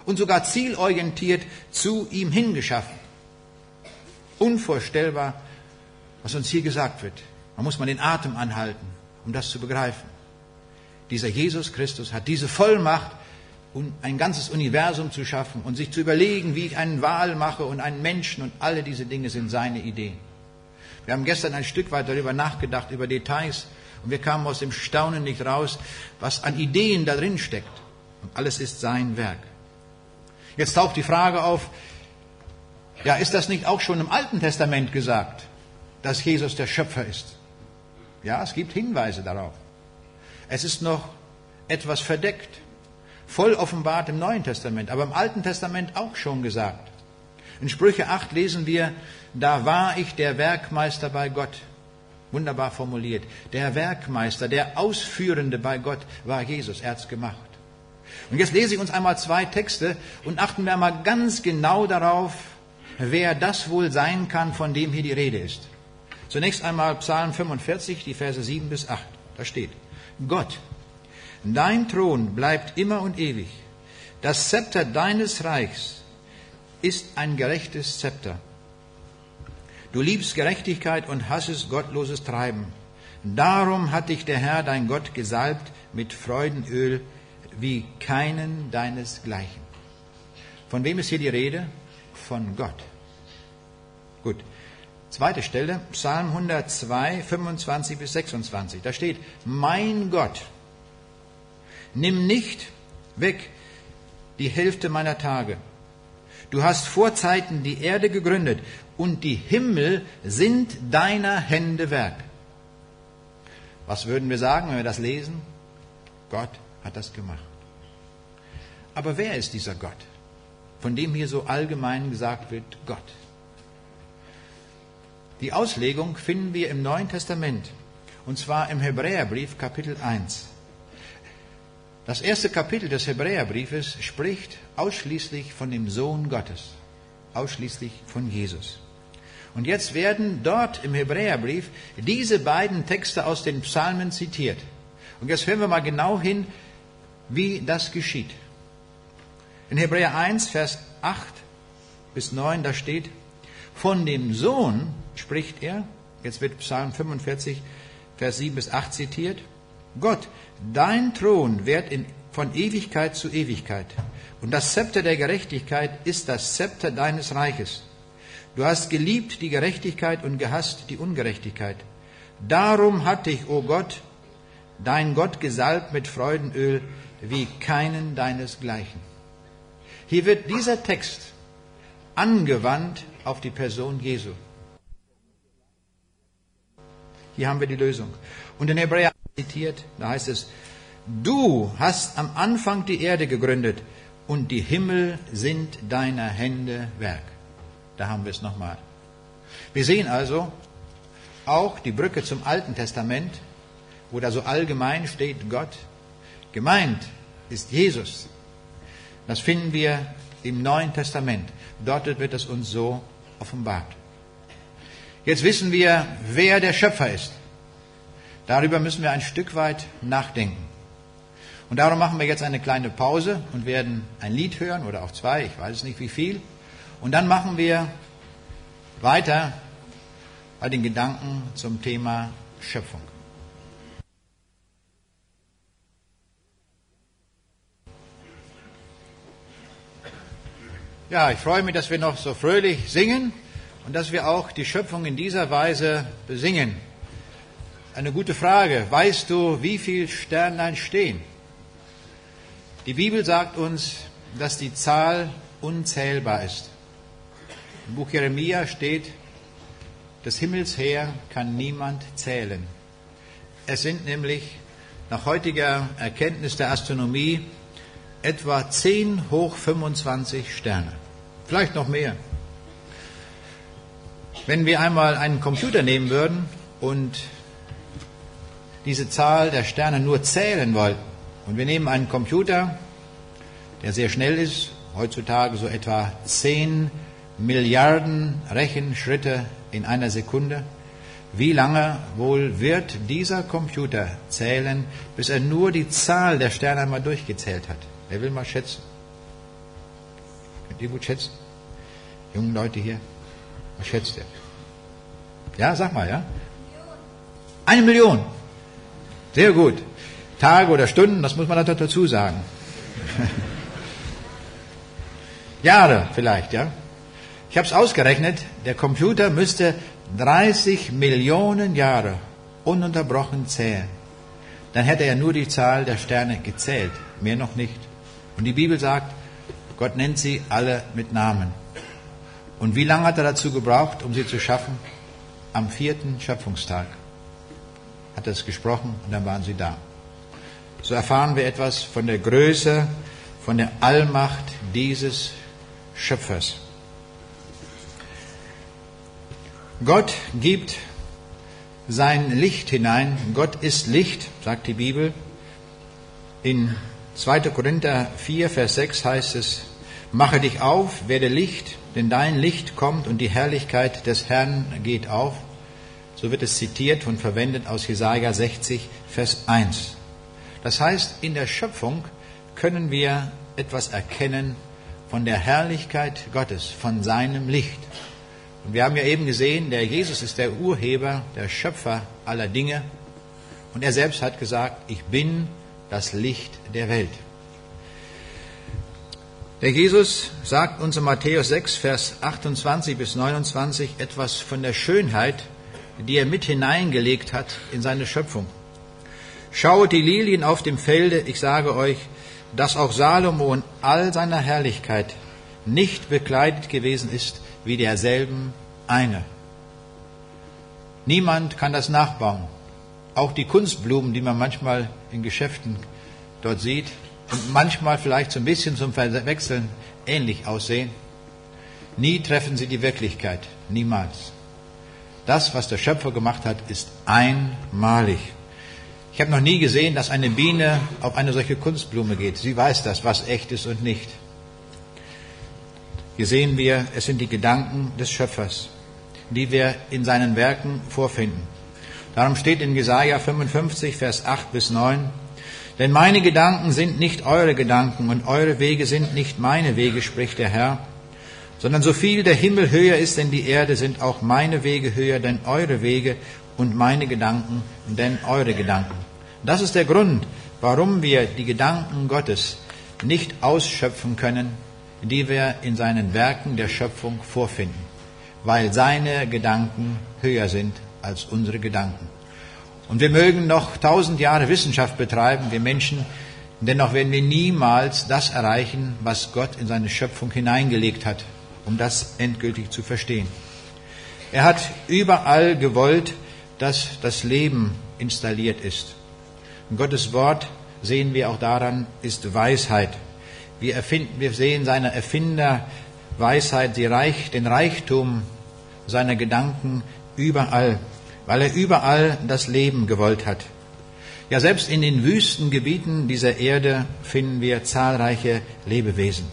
Speaker 1: und sogar zielorientiert zu ihm hingeschaffen. Unvorstellbar, was uns hier gesagt wird. Man muss mal den Atem anhalten, um das zu begreifen. Dieser Jesus Christus hat diese Vollmacht, um ein ganzes Universum zu schaffen und sich zu überlegen, wie ich einen Wahl mache und einen Menschen und alle diese Dinge sind seine Ideen. Wir haben gestern ein Stück weit darüber nachgedacht, über Details, und wir kamen aus dem Staunen nicht raus, was an Ideen da drin steckt. Und alles ist sein Werk. Jetzt taucht die Frage auf, ja, ist das nicht auch schon im Alten Testament gesagt, dass Jesus der Schöpfer ist? Ja, es gibt Hinweise darauf. Es ist noch etwas verdeckt, voll offenbart im Neuen Testament, aber im Alten Testament auch schon gesagt. In Sprüche 8 lesen wir, da war ich der Werkmeister bei Gott. Wunderbar formuliert. Der Werkmeister, der Ausführende bei Gott war Jesus. Er hat's gemacht. Und jetzt lese ich uns einmal zwei Texte und achten wir mal ganz genau darauf, wer das wohl sein kann, von dem hier die Rede ist. Zunächst einmal Psalm 45, die Verse 7 bis 8. Da steht, Gott, dein Thron bleibt immer und ewig. Das Zepter deines Reichs ist ein gerechtes Zepter. Du liebst Gerechtigkeit und hassest gottloses Treiben. Darum hat dich der Herr, dein Gott, gesalbt mit Freudenöl wie keinen deinesgleichen. Von wem ist hier die Rede? Von Gott. Gut. Zweite Stelle, Psalm 102, 25 bis 26. Da steht, mein Gott, nimm nicht weg die Hälfte meiner Tage. Du hast vor Zeiten die Erde gegründet und die Himmel sind deiner Hände Werk. Was würden wir sagen, wenn wir das lesen? Gott hat das gemacht. Aber wer ist dieser Gott, von dem hier so allgemein gesagt wird, Gott? Die Auslegung finden wir im Neuen Testament, und zwar im Hebräerbrief Kapitel 1. Das erste Kapitel des Hebräerbriefes spricht ausschließlich von dem Sohn Gottes, ausschließlich von Jesus. Und jetzt werden dort im Hebräerbrief diese beiden Texte aus den Psalmen zitiert. Und jetzt hören wir mal genau hin, wie das geschieht. In Hebräer 1, Vers 8 bis 9, da steht, von dem Sohn spricht er, jetzt wird Psalm 45, Vers 7 bis 8 zitiert, Gott, dein Thron währt in, von Ewigkeit zu Ewigkeit, und das Zepter der Gerechtigkeit ist das Zepter deines Reiches. Du hast geliebt die Gerechtigkeit und gehasst die Ungerechtigkeit. Darum hat dich, o oh Gott, dein Gott gesalbt mit Freudenöl wie keinen deinesgleichen. Hier wird dieser Text angewandt auf die Person Jesu. Hier haben wir die Lösung. Und in Hebräer zitiert, da heißt es, du hast am Anfang die Erde gegründet und die Himmel sind deiner Hände Werk. Da haben wir es nochmal. Wir sehen also auch die Brücke zum Alten Testament, wo da so allgemein steht Gott. Gemeint ist Jesus. Das finden wir im Neuen Testament. Dort wird es uns so offenbart. Jetzt wissen wir, wer der Schöpfer ist. Darüber müssen wir ein Stück weit nachdenken. Und darum machen wir jetzt eine kleine Pause und werden ein Lied hören oder auch zwei, ich weiß nicht wie viel. Und dann machen wir weiter bei den Gedanken zum Thema Schöpfung. Ja, ich freue mich, dass wir noch so fröhlich singen und dass wir auch die Schöpfung in dieser Weise besingen. Eine gute Frage. Weißt du, wie viele Sternlein stehen? Die Bibel sagt uns, dass die Zahl unzählbar ist. Im Buch Jeremia steht, des Himmels her kann niemand zählen. Es sind nämlich nach heutiger Erkenntnis der Astronomie etwa 10 hoch 25 Sterne. vielleicht noch mehr. Wenn wir einmal einen Computer nehmen würden und diese Zahl der Sterne nur zählen wollten, und wir nehmen einen Computer, der sehr schnell ist, heutzutage so etwa 10 Milliarden Rechenschritte in einer Sekunde, wie lange wohl wird dieser Computer zählen, bis er nur die Zahl der Sterne einmal durchgezählt hat? Wer will mal schätzen? Könnt ihr gut schätzen? Jungen Leute hier? Was schätzt ihr? Ja, sag mal, ja? Eine Million. Sehr gut. Tage oder Stunden, das muss man dazu sagen. Jahre vielleicht, ja? Ich habe es ausgerechnet, der Computer müsste 30 Millionen Jahre ununterbrochen zählen. Dann hätte er nur die Zahl der Sterne gezählt, mehr noch nicht. Und die Bibel sagt, Gott nennt sie alle mit Namen. Und wie lange hat er dazu gebraucht, um sie zu schaffen? Am vierten Schöpfungstag hat er es gesprochen und dann waren sie da. So erfahren wir etwas von der Größe, von der Allmacht dieses Schöpfers. Gott gibt sein Licht hinein. Gott ist Licht, sagt die Bibel. In 2. Korinther 4, Vers 6 heißt es, Mache dich auf, werde Licht, denn dein Licht kommt und die Herrlichkeit des Herrn geht auf. So wird es zitiert und verwendet aus Jesaja 60, Vers 1. Das heißt, in der Schöpfung können wir etwas erkennen von der Herrlichkeit Gottes, von seinem Licht. Und wir haben ja eben gesehen, der Jesus ist der Urheber, der Schöpfer aller Dinge. Und er selbst hat gesagt, ich bin das Licht der Welt. Der Jesus sagt uns in Matthäus 6, Vers 28 bis 29 etwas von der Schönheit, die er mit hineingelegt hat in seine Schöpfung. Schaut die Lilien auf dem Felde, ich sage euch, dass auch Salomo in all seiner Herrlichkeit nicht bekleidet gewesen ist wie derselben eine. Niemand kann das nachbauen. Auch die Kunstblumen, die man manchmal in Geschäften dort sieht und manchmal vielleicht so ein bisschen zum Verwechseln ähnlich aussehen, nie treffen sie die Wirklichkeit. Niemals. Das, was der Schöpfer gemacht hat, ist einmalig. Ich habe noch nie gesehen, dass eine Biene auf eine solche Kunstblume geht. Sie weiß das, was echt ist und nicht. Hier sehen wir, es sind die Gedanken des Schöpfers, die wir in seinen Werken vorfinden. Darum steht in Jesaja 55, Vers 8 bis 9, denn meine Gedanken sind nicht eure Gedanken und eure Wege sind nicht meine Wege, spricht der Herr, sondern so viel der Himmel höher ist denn die Erde, sind auch meine Wege höher denn eure Wege und meine Gedanken denn eure Gedanken. Das ist der Grund, warum wir die Gedanken Gottes nicht ausschöpfen können, die wir in seinen Werken der Schöpfung vorfinden, weil seine Gedanken höher sind als unsere Gedanken. Und wir mögen noch tausend Jahre Wissenschaft betreiben, wir Menschen, dennoch werden wir niemals das erreichen, was Gott in seine Schöpfung hineingelegt hat, um das endgültig zu verstehen. Er hat überall gewollt, dass das Leben installiert ist. Und Gottes Wort, sehen wir auch daran, ist Weisheit. Wir, erfinden, wir sehen seine Erfinderweisheit, Reich, den Reichtum seiner Gedanken überall, weil er überall das Leben gewollt hat. Ja, selbst in den Wüstengebieten dieser Erde finden wir zahlreiche Lebewesen.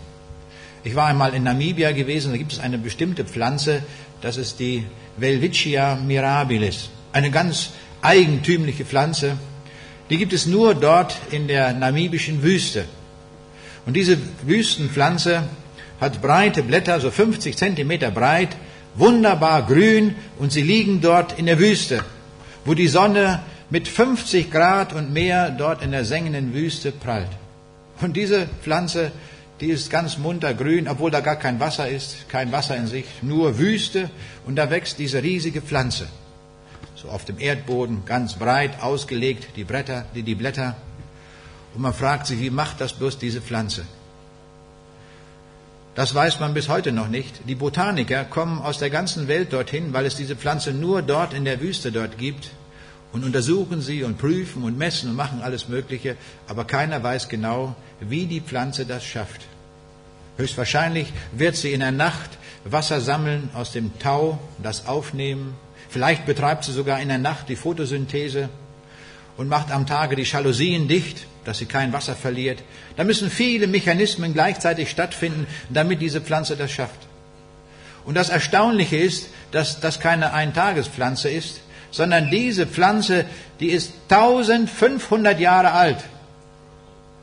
Speaker 1: Ich war einmal in Namibia gewesen, da gibt es eine bestimmte Pflanze, das ist die Welwitschia mirabilis eine ganz eigentümliche Pflanze. Die gibt es nur dort in der namibischen Wüste. Und diese Wüstenpflanze hat breite Blätter, so 50 Zentimeter breit, wunderbar grün und sie liegen dort in der Wüste, wo die Sonne mit 50 Grad und mehr dort in der sengenden Wüste prallt. Und diese Pflanze, die ist ganz munter grün, obwohl da gar kein Wasser ist, kein Wasser in sich, nur Wüste und da wächst diese riesige Pflanze so auf dem Erdboden, ganz breit ausgelegt, die Bretter, die, die Blätter. Und man fragt sich, wie macht das bloß diese Pflanze? Das weiß man bis heute noch nicht. Die Botaniker kommen aus der ganzen Welt dorthin, weil es diese Pflanze nur dort in der Wüste dort gibt und untersuchen sie und prüfen und messen und machen alles Mögliche, aber keiner weiß genau, wie die Pflanze das schafft. Höchstwahrscheinlich wird sie in der Nacht Wasser sammeln aus dem Tau, das aufnehmen. Vielleicht betreibt sie sogar in der Nacht die Photosynthese und macht am Tage die Jalousien dicht, dass sie kein Wasser verliert. Da müssen viele Mechanismen gleichzeitig stattfinden, damit diese Pflanze das schafft. Und das Erstaunliche ist, dass das keine Eintagespflanze ist, sondern diese Pflanze, die ist 1500 Jahre alt.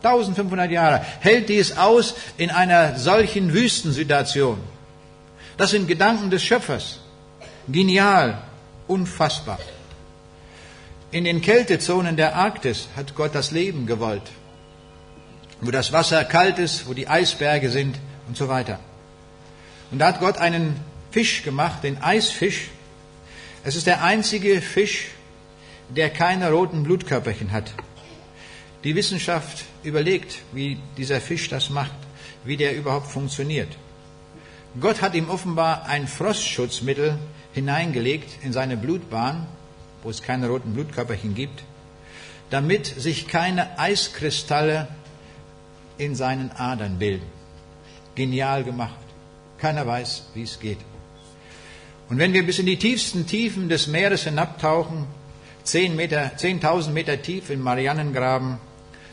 Speaker 1: 1500 Jahre hält dies aus in einer solchen Wüstensituation. Das sind Gedanken des Schöpfers. Genial, unfassbar. In den Kältezonen der Arktis hat Gott das Leben gewollt, wo das Wasser kalt ist, wo die Eisberge sind und so weiter. Und da hat Gott einen Fisch gemacht, den Eisfisch. Es ist der einzige Fisch, der keine roten Blutkörperchen hat. Die Wissenschaft überlegt, wie dieser Fisch das macht, wie der überhaupt funktioniert. Gott hat ihm offenbar ein Frostschutzmittel hineingelegt in seine Blutbahn, wo es keine roten Blutkörperchen gibt, damit sich keine Eiskristalle in seinen Adern bilden. Genial gemacht. Keiner weiß, wie es geht. Und wenn wir bis in die tiefsten Tiefen des Meeres hinabtauchen, 10 Meter, 10.000 Meter tief im Marianengraben,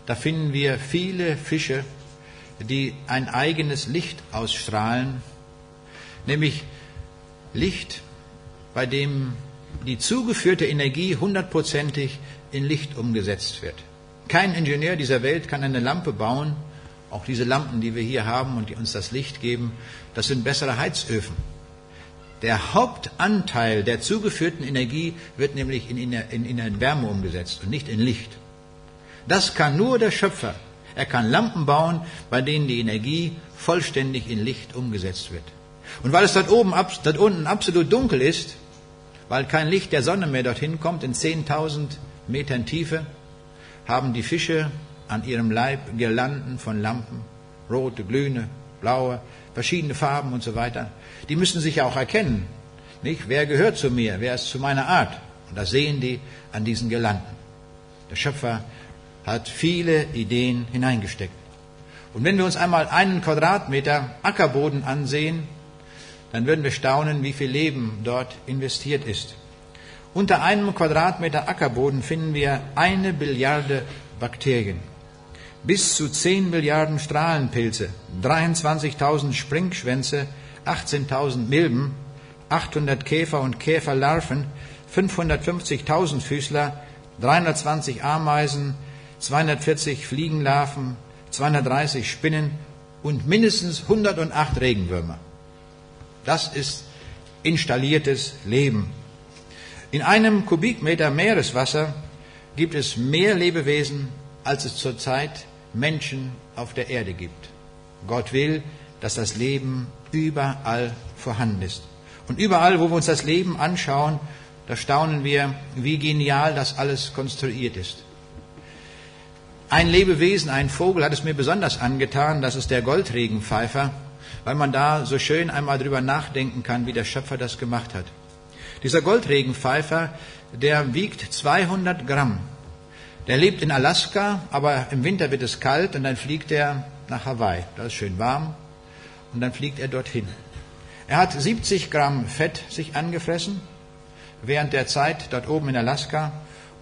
Speaker 1: da finden wir viele Fische, die ein eigenes Licht ausstrahlen, nämlich Licht, bei dem die zugeführte Energie hundertprozentig in Licht umgesetzt wird. Kein Ingenieur dieser Welt kann eine Lampe bauen, auch diese Lampen, die wir hier haben und die uns das Licht geben, das sind bessere Heizöfen. Der Hauptanteil der zugeführten Energie wird nämlich in, in, in, in Wärme umgesetzt und nicht in Licht. Das kann nur der Schöpfer. Er kann Lampen bauen, bei denen die Energie vollständig in Licht umgesetzt wird. Und weil es dort oben, dort unten absolut dunkel ist, weil kein Licht der Sonne mehr dorthin kommt, in 10.000 Metern Tiefe, haben die Fische an ihrem Leib Girlanden von Lampen, rote, glühende, blaue, verschiedene Farben und so weiter. Die müssen sich ja auch erkennen. Nicht? Wer gehört zu mir? Wer ist zu meiner Art? Und das sehen die an diesen Girlanden. Der Schöpfer hat viele Ideen hineingesteckt. Und wenn wir uns einmal einen Quadratmeter Ackerboden ansehen, dann würden wir staunen, wie viel Leben dort investiert ist. Unter einem Quadratmeter Ackerboden finden wir eine Billiarde Bakterien, bis zu 10 Milliarden Strahlenpilze, 23.000 Springschwänze, 18.000 Milben, 800 Käfer und Käferlarven, 550.000 Füßler, 320 Ameisen, 240 Fliegenlarven, 230 Spinnen und mindestens 108 Regenwürmer. Das ist installiertes Leben. In einem Kubikmeter Meereswasser gibt es mehr Lebewesen, als es zurzeit Menschen auf der Erde gibt. Gott will, dass das Leben überall vorhanden ist. Und überall, wo wir uns das Leben anschauen, da staunen wir, wie genial das alles konstruiert ist. Ein Lebewesen, ein Vogel hat es mir besonders angetan, das ist der Goldregenpfeifer, weil man da so schön einmal drüber nachdenken kann, wie der Schöpfer das gemacht hat. Dieser Goldregenpfeifer, der wiegt 200 Gramm. Der lebt in Alaska, aber im Winter wird es kalt und dann fliegt er nach Hawaii. Da ist schön warm und dann fliegt er dorthin. Er hat 70 Gramm Fett sich angefressen während der Zeit dort oben in Alaska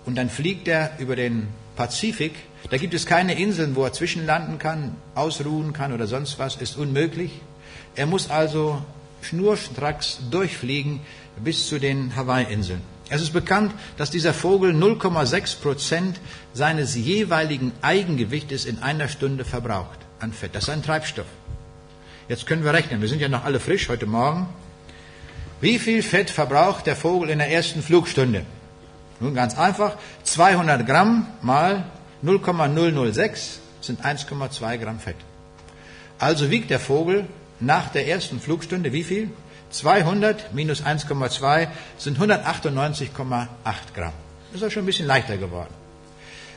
Speaker 1: und dann fliegt er über den Pazifik da gibt es keine Inseln, wo er zwischenlanden kann, ausruhen kann oder sonst was, ist unmöglich. Er muss also schnurstracks durchfliegen bis zu den Hawaii-Inseln. Es ist bekannt, dass dieser Vogel 0,6 Prozent seines jeweiligen Eigengewichtes in einer Stunde verbraucht an Fett. Das ist ein Treibstoff. Jetzt können wir rechnen. Wir sind ja noch alle frisch heute Morgen. Wie viel Fett verbraucht der Vogel in der ersten Flugstunde? Nun ganz einfach. 200 Gramm mal 0,006 sind 1,2 Gramm Fett. Also wiegt der Vogel nach der ersten Flugstunde wie viel? 200 minus 1,2 sind 198,8 Gramm. Ist er schon ein bisschen leichter geworden.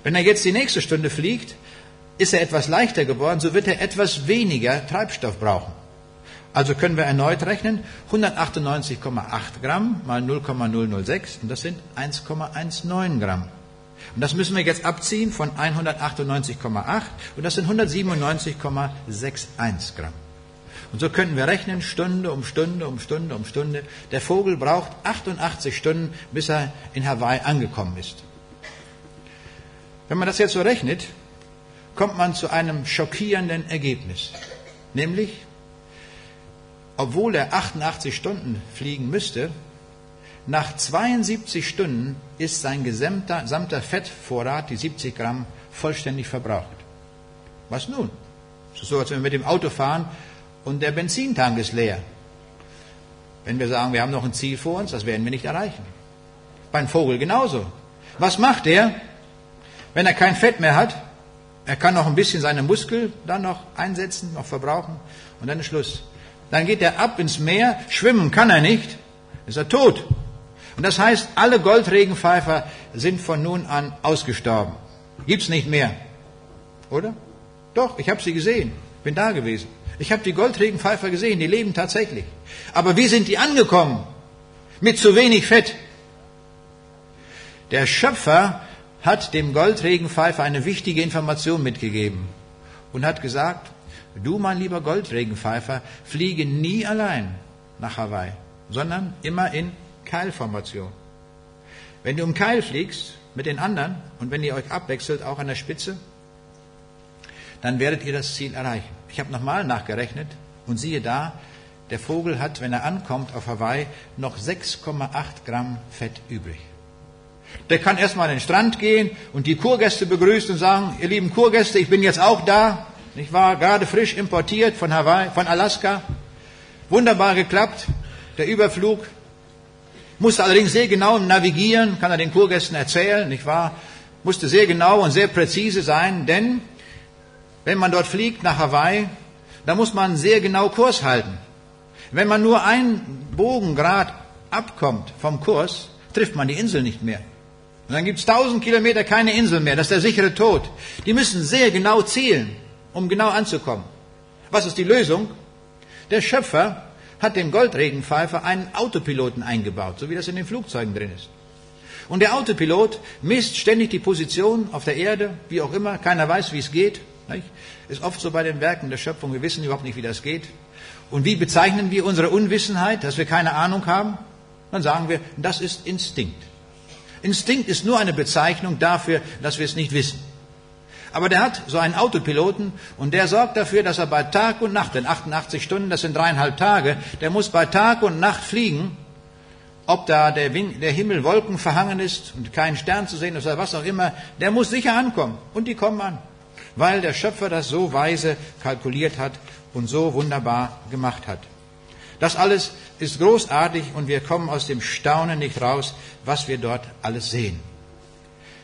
Speaker 1: Wenn er jetzt die nächste Stunde fliegt, ist er etwas leichter geworden, so wird er etwas weniger Treibstoff brauchen. Also können wir erneut rechnen, 198,8 Gramm mal 0,006 und das sind 1,19 Gramm. Und das müssen wir jetzt abziehen von 198,8 und das sind 197,61 Gramm. Und so könnten wir rechnen, Stunde um Stunde um Stunde um Stunde. Der Vogel braucht 88 Stunden, bis er in Hawaii angekommen ist. Wenn man das jetzt so rechnet, kommt man zu einem schockierenden Ergebnis. Nämlich, obwohl er 88 Stunden fliegen müsste, nach 72 Stunden ist sein gesamter, gesamter Fettvorrat, die 70 Gramm, vollständig verbraucht. Was nun? Es ist so, als wenn wir mit dem Auto fahren und der Benzintank ist leer. Wenn wir sagen, wir haben noch ein Ziel vor uns, das werden wir nicht erreichen. Beim Vogel genauso. Was macht er, wenn er kein Fett mehr hat? Er kann noch ein bisschen seine Muskel dann noch einsetzen, noch verbrauchen und dann ist Schluss. Dann geht er ab ins Meer, schwimmen kann er nicht, ist er tot. Und das heißt, alle Goldregenpfeifer sind von nun an ausgestorben. Gibt's nicht mehr. Oder? Doch, ich habe sie gesehen, bin da gewesen. Ich habe die Goldregenpfeifer gesehen, die leben tatsächlich. Aber wie sind die angekommen? Mit zu wenig Fett. Der Schöpfer hat dem Goldregenpfeifer eine wichtige Information mitgegeben und hat gesagt, du mein lieber Goldregenpfeifer, fliege nie allein nach Hawaii, sondern immer in Keilformation. Wenn du im Keil fliegst mit den anderen und wenn ihr euch abwechselt, auch an der Spitze, dann werdet ihr das Ziel erreichen. Ich habe nochmal nachgerechnet und siehe da, der Vogel hat, wenn er ankommt auf Hawaii, noch 6,8 Gramm Fett übrig. Der kann erstmal an den Strand gehen und die Kurgäste begrüßen und sagen, ihr lieben Kurgäste, ich bin jetzt auch da. Ich war gerade frisch importiert von Hawaii, von Alaska. Wunderbar geklappt, der Überflug. Musste allerdings sehr genau navigieren, kann er den Kurgästen erzählen, nicht wahr? Musste sehr genau und sehr präzise sein, denn wenn man dort fliegt nach Hawaii, da muss man sehr genau Kurs halten. Wenn man nur einen Bogengrad abkommt vom Kurs, trifft man die Insel nicht mehr. Und dann gibt es tausend Kilometer keine Insel mehr. Das ist der sichere Tod. Die müssen sehr genau zielen, um genau anzukommen. Was ist die Lösung? Der Schöpfer hat dem Goldregenpfeifer einen Autopiloten eingebaut, so wie das in den Flugzeugen drin ist. Und der Autopilot misst ständig die Position auf der Erde, wie auch immer. Keiner weiß, wie es geht. Nicht? Ist oft so bei den Werken der Schöpfung, wir wissen überhaupt nicht, wie das geht. Und wie bezeichnen wir unsere Unwissenheit, dass wir keine Ahnung haben? Dann sagen wir, das ist Instinkt. Instinkt ist nur eine Bezeichnung dafür, dass wir es nicht wissen. Aber der hat so einen Autopiloten und der sorgt dafür, dass er bei Tag und Nacht, denn 88 Stunden, das sind dreieinhalb Tage, der muss bei Tag und Nacht fliegen, ob da der, der Himmel Wolken verhangen ist und kein Stern zu sehen ist oder was auch immer, der muss sicher ankommen. Und die kommen an weil der Schöpfer das so weise kalkuliert hat und so wunderbar gemacht hat. Das alles ist großartig und wir kommen aus dem Staunen nicht raus, was wir dort alles sehen.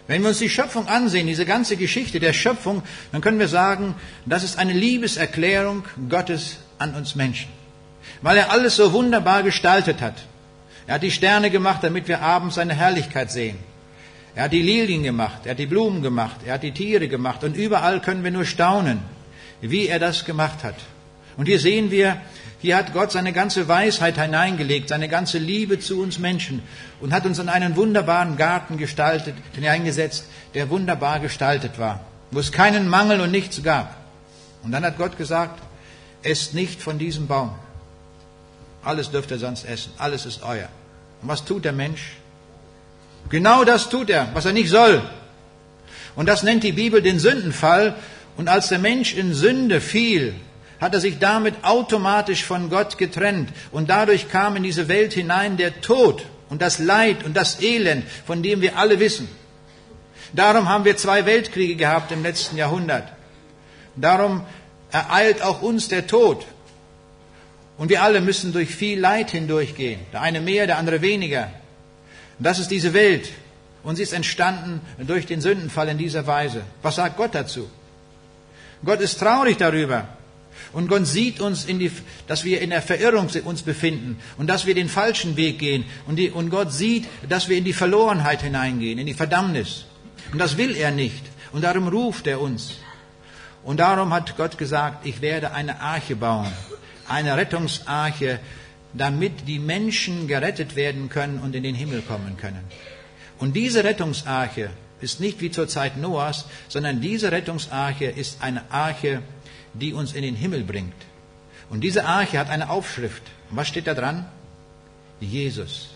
Speaker 1: Wenn wir uns die Schöpfung ansehen, diese ganze Geschichte der Schöpfung, dann können wir sagen, das ist eine Liebeserklärung Gottes an uns Menschen. Weil er alles so wunderbar gestaltet hat. Er hat die Sterne gemacht, damit wir abends seine Herrlichkeit sehen. Er hat die Lilien gemacht, er hat die Blumen gemacht, er hat die Tiere gemacht und überall können wir nur staunen, wie er das gemacht hat. Und hier sehen wir, hier hat Gott seine ganze Weisheit hineingelegt, seine ganze Liebe zu uns Menschen und hat uns in einen wunderbaren Garten gestaltet, hineingesetzt, der wunderbar gestaltet war, wo es keinen Mangel und nichts gab. Und dann hat Gott gesagt, esst nicht von diesem Baum. Alles dürft ihr sonst essen, alles ist euer. Und was tut der Mensch? Genau das tut er, was er nicht soll. Und das nennt die Bibel den Sündenfall. Und als der Mensch in Sünde fiel, hat er sich damit automatisch von Gott getrennt. Und dadurch kam in diese Welt hinein der Tod und das Leid und das Elend, von dem wir alle wissen. Darum haben wir zwei Weltkriege gehabt im letzten Jahrhundert. Darum ereilt auch uns der Tod. Und wir alle müssen durch viel Leid hindurchgehen. Der eine mehr, der andere weniger. Das ist diese Welt. Und sie ist entstanden durch den Sündenfall in dieser Weise. Was sagt Gott dazu? Gott ist traurig darüber. Und Gott sieht uns, die, dass wir in der Verirrung uns befinden und dass wir den falschen Weg gehen. Und, die, und Gott sieht, dass wir in die Verlorenheit hineingehen, in die Verdammnis. Und das will er nicht. Und darum ruft er uns. Und darum hat Gott gesagt, ich werde eine Arche bauen. Eine Rettungsarche, damit die Menschen gerettet werden können und in den Himmel kommen können. Und diese Rettungsarche ist nicht wie zur Zeit Noahs, sondern diese Rettungsarche ist eine Arche, die uns in den Himmel bringt. Und diese Arche hat eine Aufschrift. Und was steht da dran? Jesus.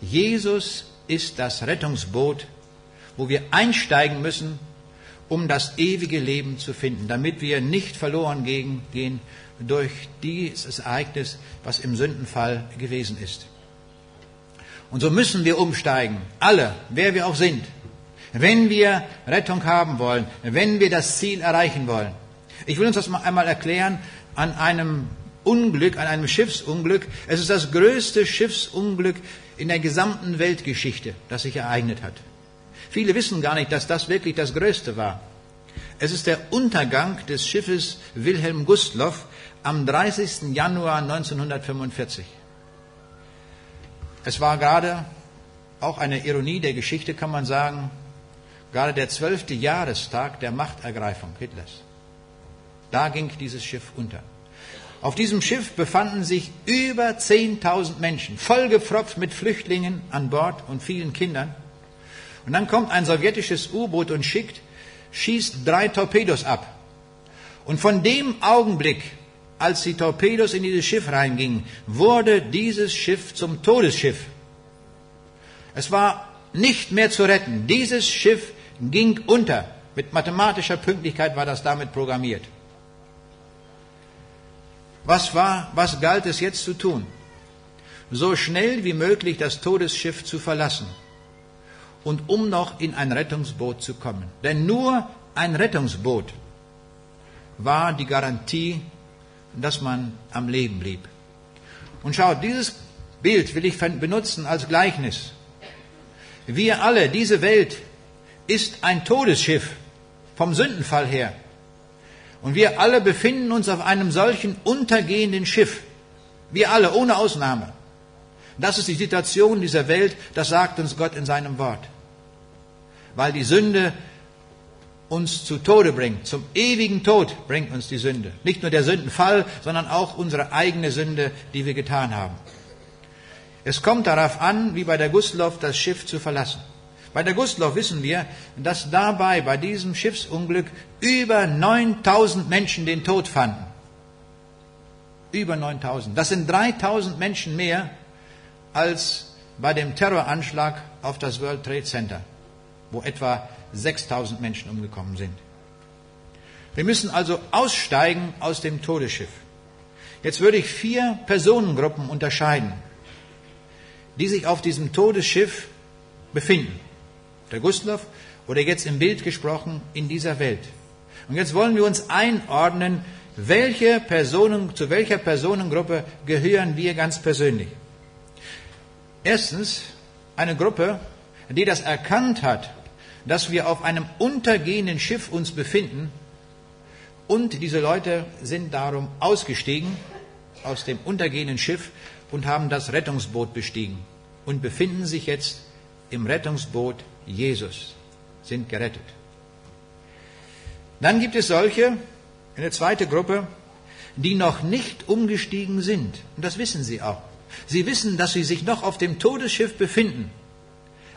Speaker 1: Jesus ist das Rettungsboot, wo wir einsteigen müssen, um das ewige Leben zu finden, damit wir nicht verloren gehen durch dieses Ereignis, was im Sündenfall gewesen ist. Und so müssen wir umsteigen, alle, wer wir auch sind, wenn wir Rettung haben wollen, wenn wir das Ziel erreichen wollen. Ich will uns das mal einmal erklären an einem Unglück, an einem Schiffsunglück. Es ist das größte Schiffsunglück in der gesamten Weltgeschichte, das sich ereignet hat. Viele wissen gar nicht, dass das wirklich das Größte war. Es ist der Untergang des Schiffes Wilhelm Gustloff am 30. Januar 1945. Es war gerade auch eine Ironie der Geschichte, kann man sagen, gerade der zwölfte Jahrestag der Machtergreifung Hitlers. Da ging dieses Schiff unter. Auf diesem Schiff befanden sich über 10.000 Menschen, vollgepfropft mit Flüchtlingen an Bord und vielen Kindern. Und dann kommt ein sowjetisches U-Boot und schickt, schießt drei Torpedos ab. Und von dem Augenblick, als die Torpedos in dieses Schiff reingingen, wurde dieses Schiff zum Todesschiff. Es war nicht mehr zu retten. Dieses Schiff ging unter. Mit mathematischer Pünktlichkeit war das damit programmiert. Was war, was galt es jetzt zu tun? So schnell wie möglich das Todesschiff zu verlassen und um noch in ein Rettungsboot zu kommen. Denn nur ein Rettungsboot war die Garantie, dass man am Leben blieb. Und schaut, dieses Bild will ich benutzen als Gleichnis. Wir alle, diese Welt ist ein Todesschiff vom Sündenfall her. Und wir alle befinden uns auf einem solchen untergehenden Schiff. Wir alle, ohne Ausnahme. Das ist die Situation dieser Welt, das sagt uns Gott in seinem Wort. Weil die Sünde uns zu Tode bringt, zum ewigen Tod bringt uns die Sünde. Nicht nur der Sündenfall, sondern auch unsere eigene Sünde, die wir getan haben. Es kommt darauf an, wie bei der Gustloff, das Schiff zu verlassen. Bei der Gustloff wissen wir, dass dabei, bei diesem Schiffsunglück, über 9000 Menschen den Tod fanden. Über 9000. Das sind 3000 Menschen mehr als bei dem Terroranschlag auf das World Trade Center, wo etwa 6000 Menschen umgekommen sind. Wir müssen also aussteigen aus dem Todesschiff. Jetzt würde ich vier Personengruppen unterscheiden, die sich auf diesem Todesschiff befinden der Gustloff, oder jetzt im Bild gesprochen, in dieser Welt. Und jetzt wollen wir uns einordnen, welche Personen, zu welcher Personengruppe gehören wir ganz persönlich. Erstens eine Gruppe, die das erkannt hat, dass wir auf einem untergehenden Schiff uns befinden und diese Leute sind darum ausgestiegen aus dem untergehenden Schiff und haben das Rettungsboot bestiegen und befinden sich jetzt im Rettungsboot Jesus, sind gerettet. Dann gibt es solche, eine zweite Gruppe, die noch nicht umgestiegen sind. Und das wissen sie auch. Sie wissen, dass sie sich noch auf dem Todesschiff befinden,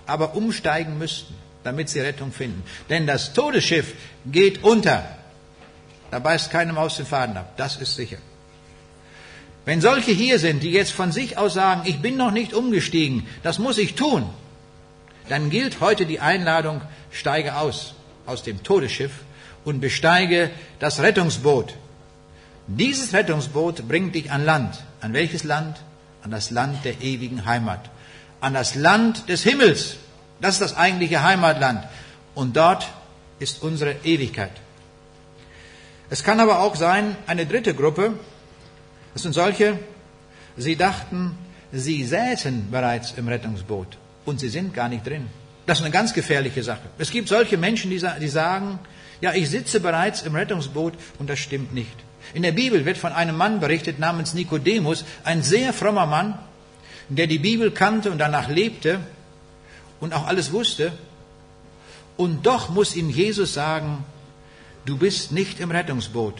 Speaker 1: aber umsteigen müssten, damit sie Rettung finden. Denn das Todesschiff geht unter. Da beißt keine Maus den Faden ab. Das ist sicher. Wenn solche hier sind, die jetzt von sich aus sagen, ich bin noch nicht umgestiegen, das muss ich tun, dann gilt heute die Einladung, steige aus aus dem Todesschiff und besteige das Rettungsboot. Dieses Rettungsboot bringt dich an Land. An welches Land? An das Land der ewigen Heimat. An das Land des Himmels. Das ist das eigentliche Heimatland. Und dort ist unsere Ewigkeit. Es kann aber auch sein, eine dritte Gruppe, das sind solche, sie dachten, sie säßen bereits im Rettungsboot und sie sind gar nicht drin. Das ist eine ganz gefährliche Sache. Es gibt solche Menschen, die, sagen, ja, ich sitze bereits im Rettungsboot und das stimmt nicht. In der Bibel wird von einem Mann berichtet namens Nikodemus, ein sehr frommer Mann, der die Bibel kannte und danach lebte und auch alles wusste. Und doch muss ihm Jesus sagen, du bist nicht im Rettungsboot.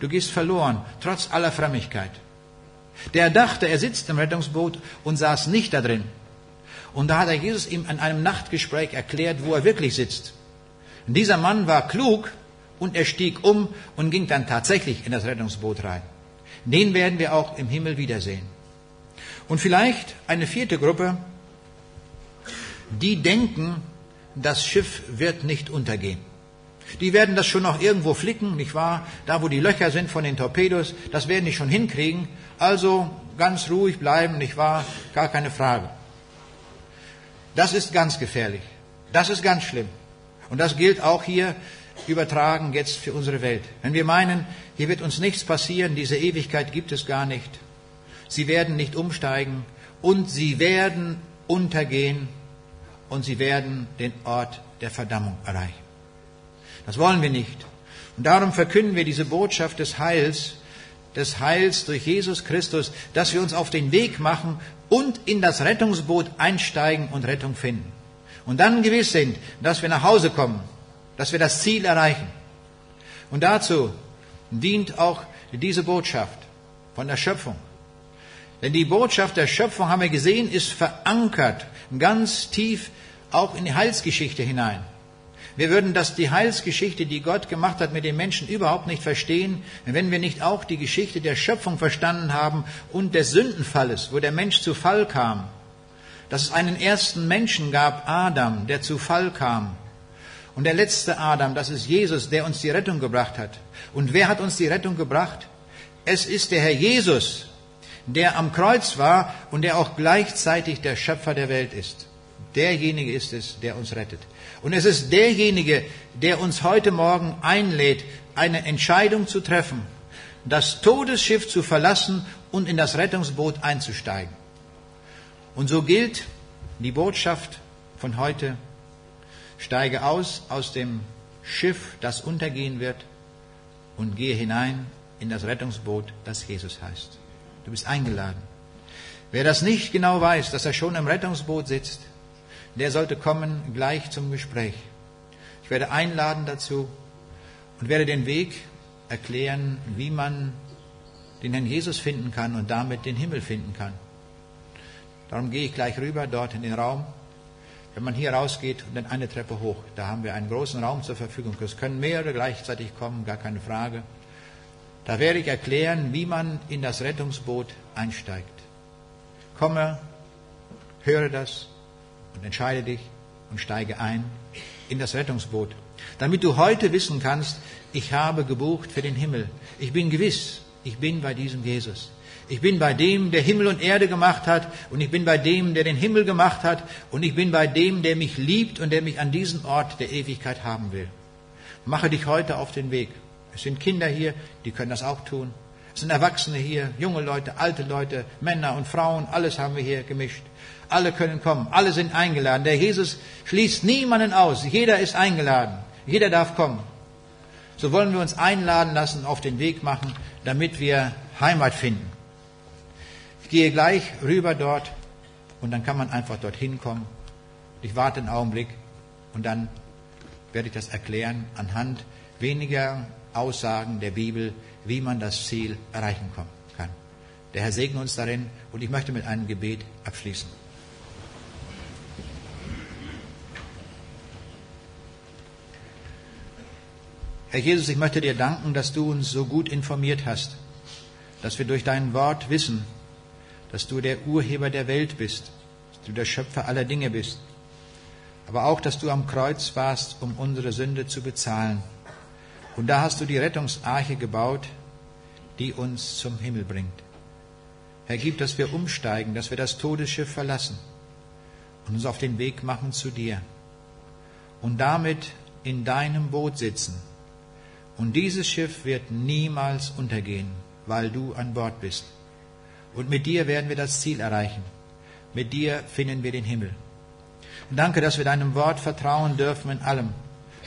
Speaker 1: Du gehst verloren, trotz aller Frömmigkeit. Der dachte, er sitzt im Rettungsboot und saß nicht da drin. Und da hat er Jesus ihm an einem Nachtgespräch erklärt, wo er wirklich sitzt. Und dieser Mann war klug und er stieg um und ging dann tatsächlich in das Rettungsboot rein. Den werden wir auch im Himmel wiedersehen. Und vielleicht eine vierte Gruppe, die denken, das Schiff wird nicht untergehen. Die werden das schon noch irgendwo flicken, nicht wahr? Da, wo die Löcher sind von den Torpedos, das werden die schon hinkriegen. Also ganz ruhig bleiben, nicht wahr? Gar keine Frage. Das ist ganz gefährlich. Das ist ganz schlimm. Und das gilt auch hier übertragen jetzt für unsere Welt. Wenn wir meinen, hier wird uns nichts passieren, diese Ewigkeit gibt es gar nicht. Sie werden nicht umsteigen und sie werden untergehen und sie werden den Ort der Verdammung erreichen. Das wollen wir nicht. Und darum verkünden wir diese Botschaft des Heils, des Heils durch Jesus Christus, dass wir uns auf den Weg machen und in das Rettungsboot einsteigen und Rettung finden. Und dann gewiss sind, dass wir nach Hause kommen, dass wir das Ziel erreichen. Und dazu dient auch diese Botschaft von der Schöpfung. Denn die Botschaft der Schöpfung, haben wir gesehen, ist verankert ganz tief auch in die Heilsgeschichte hinein. Wir würden das, die Heilsgeschichte, die Gott gemacht hat mit den Menschen, überhaupt nicht verstehen, wenn wir nicht auch die Geschichte der Schöpfung verstanden haben und des Sündenfalles, wo der Mensch zu Fall kam. Dass es einen ersten Menschen gab, Adam, der zu Fall kam. Und der letzte Adam, das ist Jesus, der uns die Rettung gebracht hat. Und wer hat uns die Rettung gebracht? Es ist der Herr Jesus, der am Kreuz war und der auch gleichzeitig der Schöpfer der Welt ist. Derjenige ist es, der uns rettet. Und es ist derjenige, der uns heute Morgen einlädt, eine Entscheidung zu treffen, das Todesschiff zu verlassen und in das Rettungsboot einzusteigen. Und so gilt die Botschaft von heute, steige aus aus dem Schiff, das untergehen wird, und gehe hinein in das Rettungsboot, das Jesus heißt. Du bist eingeladen. Wer das nicht genau weiß, dass er schon im Rettungsboot sitzt, der sollte kommen gleich zum Gespräch. Ich werde einladen dazu und werde den Weg erklären, wie man den Herrn Jesus finden kann und damit den Himmel finden kann. Darum gehe ich gleich rüber dort in den Raum. Wenn man hier rausgeht und dann eine Treppe hoch, da haben wir einen großen Raum zur Verfügung. Es können mehrere gleichzeitig kommen, gar keine Frage. Da werde ich erklären, wie man in das Rettungsboot einsteigt. Komme, höre das, und entscheide dich und steige ein in das Rettungsboot, damit du heute wissen kannst, ich habe gebucht für den Himmel. Ich bin gewiss, ich bin bei diesem Jesus. Ich bin bei dem, der Himmel und Erde gemacht hat, und ich bin bei dem, der den Himmel gemacht hat, und ich bin bei dem, der mich liebt und der mich an diesen Ort der Ewigkeit haben will. Mache dich heute auf den Weg. Es sind Kinder hier, die können das auch tun. Es sind Erwachsene hier, junge Leute, alte Leute, Männer und Frauen, alles haben wir hier gemischt. Alle können kommen, alle sind eingeladen. Der Jesus schließt niemanden aus, jeder ist eingeladen, jeder darf kommen. So wollen wir uns einladen lassen, auf den Weg machen, damit wir Heimat finden. Ich gehe gleich rüber dort und dann kann man einfach dorthin kommen. Ich warte einen Augenblick und dann werde ich das erklären anhand weniger Aussagen der Bibel, wie man das Ziel erreichen kann. Der Herr segne uns darin und ich möchte mit einem Gebet abschließen. Herr Jesus, ich möchte dir danken, dass du uns so gut informiert hast, dass wir durch dein Wort wissen, dass du der Urheber der Welt bist, dass du der Schöpfer aller Dinge bist, aber auch, dass du am Kreuz warst, um unsere Sünde zu bezahlen. Und da hast du die Rettungsarche gebaut, die uns zum Himmel bringt. Herr, gib, dass wir umsteigen, dass wir das Todesschiff verlassen und uns auf den Weg machen zu dir und damit in deinem Boot sitzen und dieses Schiff wird niemals untergehen, weil du an Bord bist. Und mit dir werden wir das Ziel erreichen. Mit dir finden wir den Himmel. Danke, dass wir deinem Wort vertrauen dürfen in allem,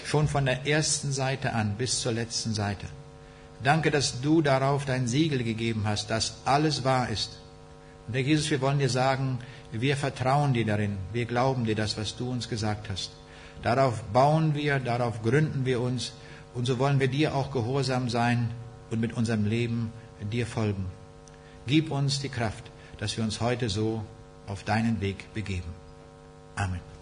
Speaker 1: schon von der ersten Seite an bis zur letzten Seite. Danke, dass du darauf dein Siegel gegeben hast, dass alles wahr ist. Und Herr Jesus, wir wollen dir sagen, wir vertrauen dir darin, wir glauben dir das, was du uns gesagt hast. Darauf bauen wir, darauf gründen wir uns, und so wollen wir dir auch gehorsam sein und mit unserem Leben dir folgen. Gib uns die Kraft, dass wir uns heute so auf deinen Weg begeben. Amen.